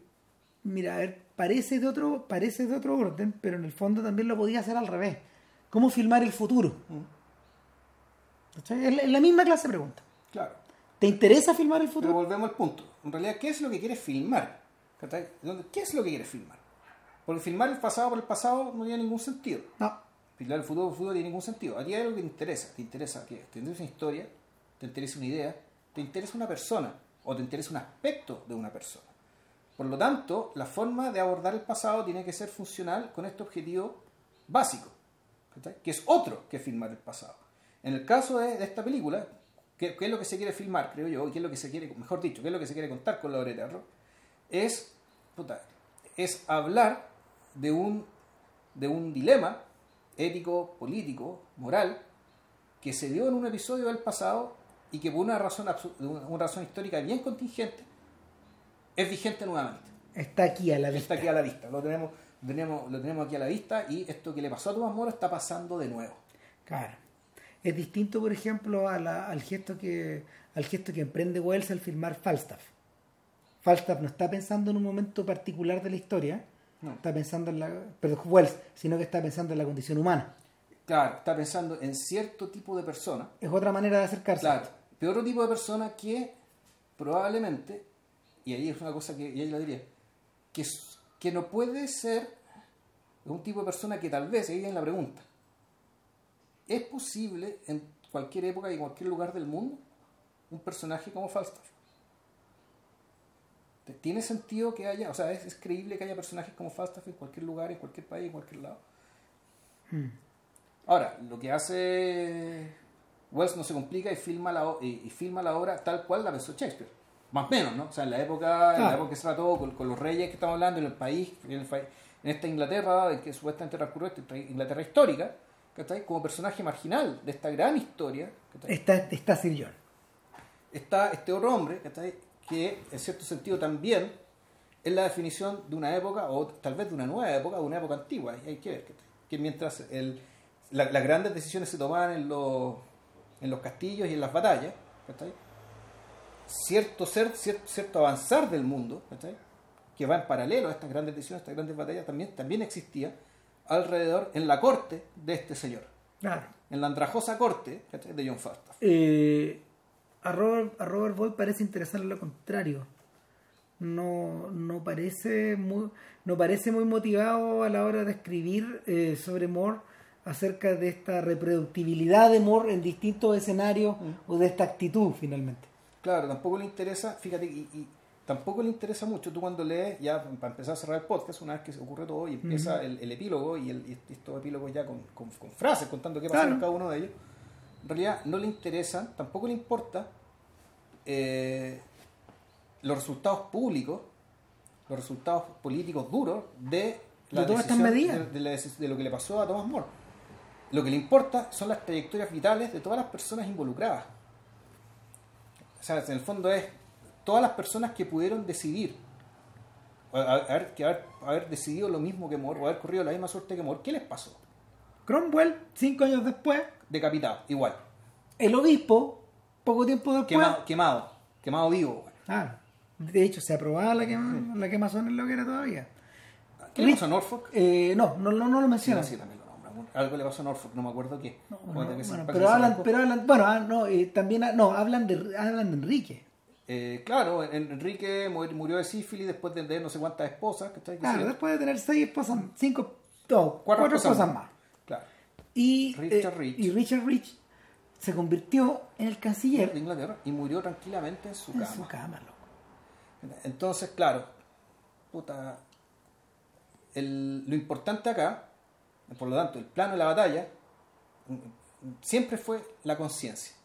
mira, a ver, parece de otro, parece de otro orden, pero en el fondo también lo podía hacer al revés. ¿Cómo filmar el futuro? ¿Cachai? Es la- misma clase de pregunta. Claro. ¿Te interesa filmar el Pero futuro? volvemos al punto. En realidad, ¿qué es lo que quieres filmar? ¿Cachai? ¿Dónde- ¿Qué es lo que quieres filmar? Porque filmar el pasado por el pasado no tiene ningún sentido. No. Filmar el futuro por el futuro no tiene ningún sentido. A ti hay algo que te interesa. Te interesa que te interesa una historia, te interesa una idea, te interesa una persona o te interesa un aspecto de una persona. Por lo tanto, la forma de abordar el pasado tiene que ser funcional con este objetivo básico, que es otro que filmar el pasado. En el caso de, de esta película, ¿qué, qué es lo que se quiere filmar, creo yo? y ¿Qué es lo que se quiere, mejor dicho, qué es lo que se quiere contar con la teatro? Es, puta, es hablar de un, de un dilema ético, político, moral, que se dio en un episodio del pasado y que por una razón, una, razón histórica bien contingente es vigente nuevamente. Está aquí a la vista. Está aquí a la vista, lo tenemos, lo tenemos, lo tenemos aquí a la vista y esto que le pasó a Tomás Moro está pasando de nuevo. Claro. Es distinto, por ejemplo, a la- al gesto que al gesto que emprende Wells al filmar Falstaff. Falstaff no está pensando en un momento particular de la historia, No. está pensando en la, perdón, Wells, sino que está pensando en la condición humana. Claro, está pensando en cierto tipo de persona, Es otra manera de acercarse. claro, pero otro tipo de persona que probablemente, y ahí es una cosa que y ahí la diría, que, que no puede ser un tipo de persona que tal vez, ahí viene la pregunta, ¿es posible en cualquier época y en cualquier lugar del mundo un personaje como Falstaff? ¿Tiene sentido que haya, o sea, es, es creíble que haya personajes como Falstaff en cualquier lugar, en cualquier país, en cualquier lado? Hmm. Ahora, lo que hace Wells no se complica y filma la, y, y filma la obra tal cual la pensó Shakespeare. Más o menos, ¿no? O sea, en la época, en la Claro. época que se trató con, con los reyes que estamos hablando, en el país, en el, en esta Inglaterra, en que supuestamente transcurrió esta Inglaterra histórica, ¿cachai? como personaje marginal de esta gran historia. ¿cachai? Está, está Sir John. Está este otro hombre, ¿cachai? que en cierto sentido también es la definición de una época, o tal vez de una nueva época, de una época antigua, hay que ver, ¿cachai? que mientras el, la- las grandes decisiones se tomaban en los, en los castillos y en las batallas, ¿cachai? cierto ser, cier- cierto avanzar del mundo, ¿cachai? que va en paralelo a estas grandes decisiones, a estas grandes batallas, también, también existía alrededor en la corte de este señor, Claro. en la andrajosa corte ¿cachai? de John Falstaff. Eh, a Robert, a Robert Boyd parece interesarle lo contrario. No, no, parece muy, no parece muy motivado a la hora de escribir eh, sobre Moore acerca de esta reproductibilidad de Moore en distintos escenarios o de esta actitud finalmente. Claro, tampoco le interesa, fíjate, y, y tampoco le interesa mucho tú cuando lees, ya para empezar a cerrar el podcast, una vez que se ocurre todo y empieza el, el epílogo y, el, y estos epílogos ya con, con- con frases contando qué pasó Claro. en cada uno de ellos, en realidad no le interesan, tampoco le importa eh, los resultados públicos, los resultados políticos duros de la De todas estas decisión- medidas. de- de la de lo que le pasó a Thomas More. Lo que le importa son las trayectorias vitales de todas las personas involucradas. O sea, en el fondo es todas las personas que pudieron decidir, haber, que haber, haber decidido lo mismo que Moore, o haber corrido la misma suerte que Moore, ¿qué les pasó? Cromwell, cinco años después, Decapitado, igual. el obispo, poco tiempo después. Quemado, quemado, quemado vivo. Ah, de hecho, se aprobaba la, quema, la quemazón en lo que era todavía. ¿Qué le pasó a Norfolk? Eh, no, no, no, no lo Sí, menciona. sí, también lo nombra. Algo le pasó a Norfolk, no me acuerdo qué. No, no, bueno, pero hablan, pero hablan, bueno, ah, no, eh, también, ah, no, hablan de, hablan de Enrique. Eh, claro, en- Enrique mu- murió de sífilis después de tener no sé cuántas esposas. Claro, después de tener seis esposas, cinco, no, Cuatro cuatro, esposas más. más. Claro. Y Richard eh, Rich. y Richard Rich se convirtió en el de canciller Inglaterra y murió tranquilamente en su en cama. su cama, loco. Entonces, claro, puta, el- lo importante acá, por lo tanto, el plano de la batalla, mm, siempre fue la conciencia.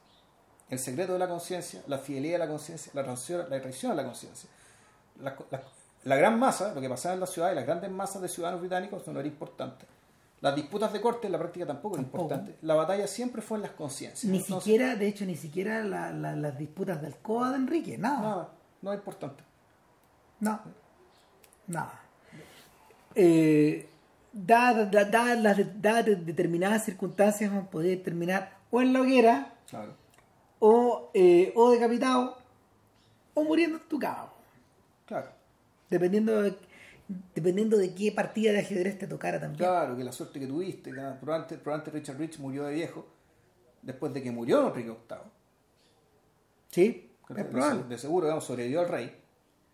El secreto de la conciencia, la fidelidad de la conciencia, la traición, la traición a la conciencia. La, la- la gran masa, lo que pasaba en la ciudad y las grandes masas de ciudadanos británicos eso no era importante. Las disputas de corte en la práctica tampoco, era Tampoco. importante. La batalla siempre fue en las conciencias. Ni Entonces, siquiera, de hecho, ni siquiera la- la- las disputas del COA de Enrique, nada. Nada, no es importante. No, nada. Eh, dadas dadas de- determinadas circunstancias, uno podía terminar o en la hoguera, Claro. o, eh, o decapitado, o muriendo en tu cama. Claro. Dependiendo de, dependiendo de qué partida de ajedrez te tocara también. Claro, que la suerte que tuviste, que probablemente, probablemente Richard Rich murió de viejo, después de que murió Enrique VIII. Sí, es De, probable. de seguro, digamos, sobrevivió al rey.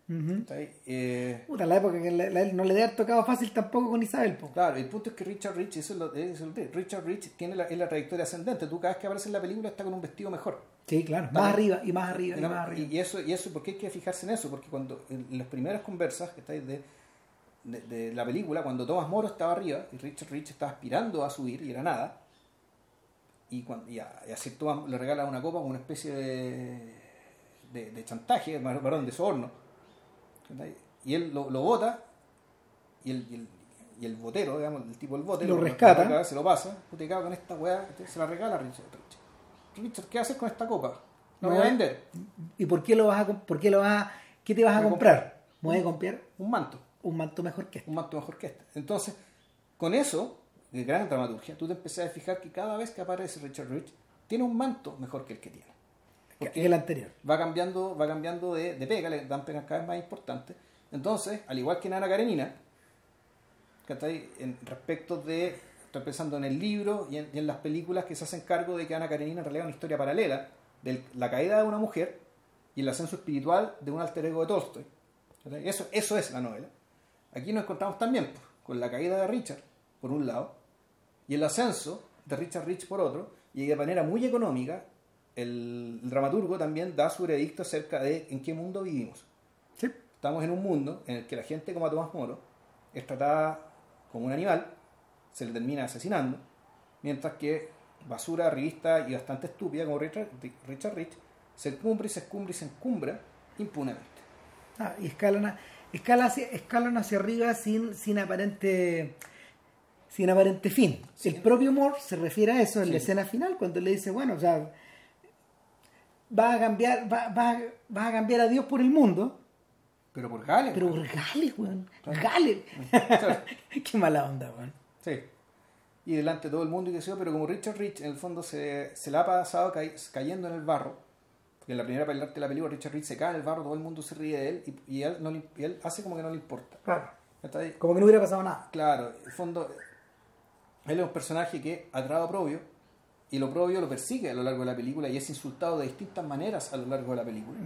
Ujú. ¿cachai? Eh, Puta, la época que le- no le haber tocado fácil tampoco con Isabel. po. claro, el punto es que Richard Rich, eso es lo, eso es lo que- Richard Rich tiene la, es la trayectoria ascendente. Tú cada vez que aparece en la película está con un vestido mejor. Sí, claro. Más arriba y más arriba y Y, más arriba. y eso, y eso, ¿por qué hay que fijarse en eso? Porque cuando en las primeras conversas que estáis de, de, de la película, cuando Thomas Moro estaba arriba y Richard Rich estaba aspirando a subir y era nada, y, cuando, y, a, y a Sir Thomas le regala una copa como una especie de, de, de chantaje, varón de soborno. Y él lo, lo bota y el, y el, y el botero, digamos, el tipo del bote, Lo rescata. regala, se lo pasa, cago con esta weá, se la regala a Richard Rich. Richard, ¿qué haces con esta copa? ¿La voy a vender? ¿Y por qué lo vas a por qué lo vas a, qué te vas a comprar? ¿Me voy a comprar Un manto. un manto mejor que este. un manto mejor que este. Entonces, con eso, de gran dramaturgia, tú te empezás a fijar que cada vez que aparece Richard Rich, tiene un manto mejor que el que tiene. Que Porque el anterior. va cambiando, va cambiando de, de pega, le dan pegas cada vez más importantes. Entonces, al igual que en Ana Karenina, ¿cachai? En respecto de, estoy pensando en el libro y en, y en las películas que se hacen cargo de que Ana Karenina en realidad es una historia paralela de la caída de una mujer y el ascenso espiritual de un alter ego de Tolstoy. ¿cachai? Eso, eso es la novela. Aquí nos encontramos también pues, con la caída de Richard, por un lado, y el ascenso de Richard Rich por otro, y de manera muy económica, el, el dramaturgo también da su veredicto acerca de en qué mundo vivimos. Sí. Estamos en un mundo en el que la gente como Tomás Moro es tratada como un animal, se le termina asesinando, mientras que basura, revista y bastante estúpida como Richard, Richard Rich se encumbra y se escumbra y se encumbra impunemente. Ah, y escalan a- escala hacia- escalan hacia arriba sin, sin aparente sin aparente fin. Sí. El propio Moore se refiere a eso en la Sí. escena final, cuando le dice, bueno, o sea, va a cambiar, va, a cambiar a Dios por el mundo, Pero por Gales. pero por Gales, weón. Gales. Qué mala onda, weón. Sí. Y delante de todo el mundo y sé yo, pero como Richard Rich en el fondo se, se la ha pasado ca- cayendo en el barro, porque en la primera parte de la película Richard Rich se cae en el barro, todo el mundo se ríe de él y, y él, no le- y él hace como que no le importa. Claro. Como que no hubiera pasado nada. Claro, en el fondo, él es un personaje que a Probio y lo Probio lo persigue a lo largo de la película y es insultado de distintas maneras a lo largo de la película.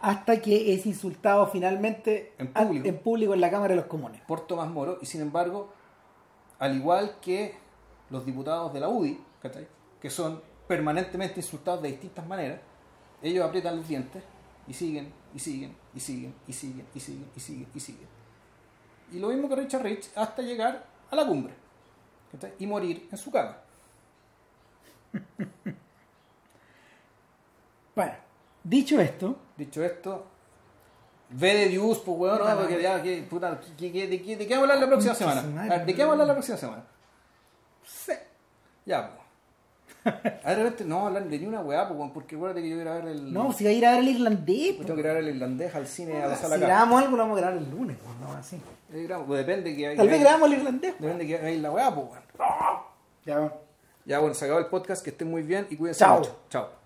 Hasta que es insultado finalmente En público. en público en la Cámara de los Comunes. por Tomás Moro y sin embargo, al igual que los diputados de la UDI, ¿cachai? que son permanentemente insultados de distintas maneras, ellos aprietan los dientes y siguen, y siguen, y siguen, y siguen, y siguen, y siguen, y siguen. Y lo mismo que Richard Rich hasta llegar a la cumbre y morir en su cama. Bueno, dicho esto, Dicho esto, ve de Dios, pues weón, no, Puta porque madre. ya, que, puta, que- que- de, qué- ¿de qué vamos a hablar la próxima semana? A ver, ¿De qué vamos a hablar la próxima semana? sí, Ya, pues. A de repente no hablar de ni una weá, pues, weón, porque acuérdate que yo voy a ir a ver el. no, si va a ir a ver el irlandés, Yo tengo que ir a ver el irlandés al cine a la sala si acá. grabamos algo, lo vamos a grabar el lunes, pues, no, así. Eh, Pues depende que hay. Tal vez grabamos el irlandés. Depende que hay la weá, pues, weón. Ya, Ya, bueno, se acabó el podcast, que estén muy bien y cuídense Chao. mucho. Chao.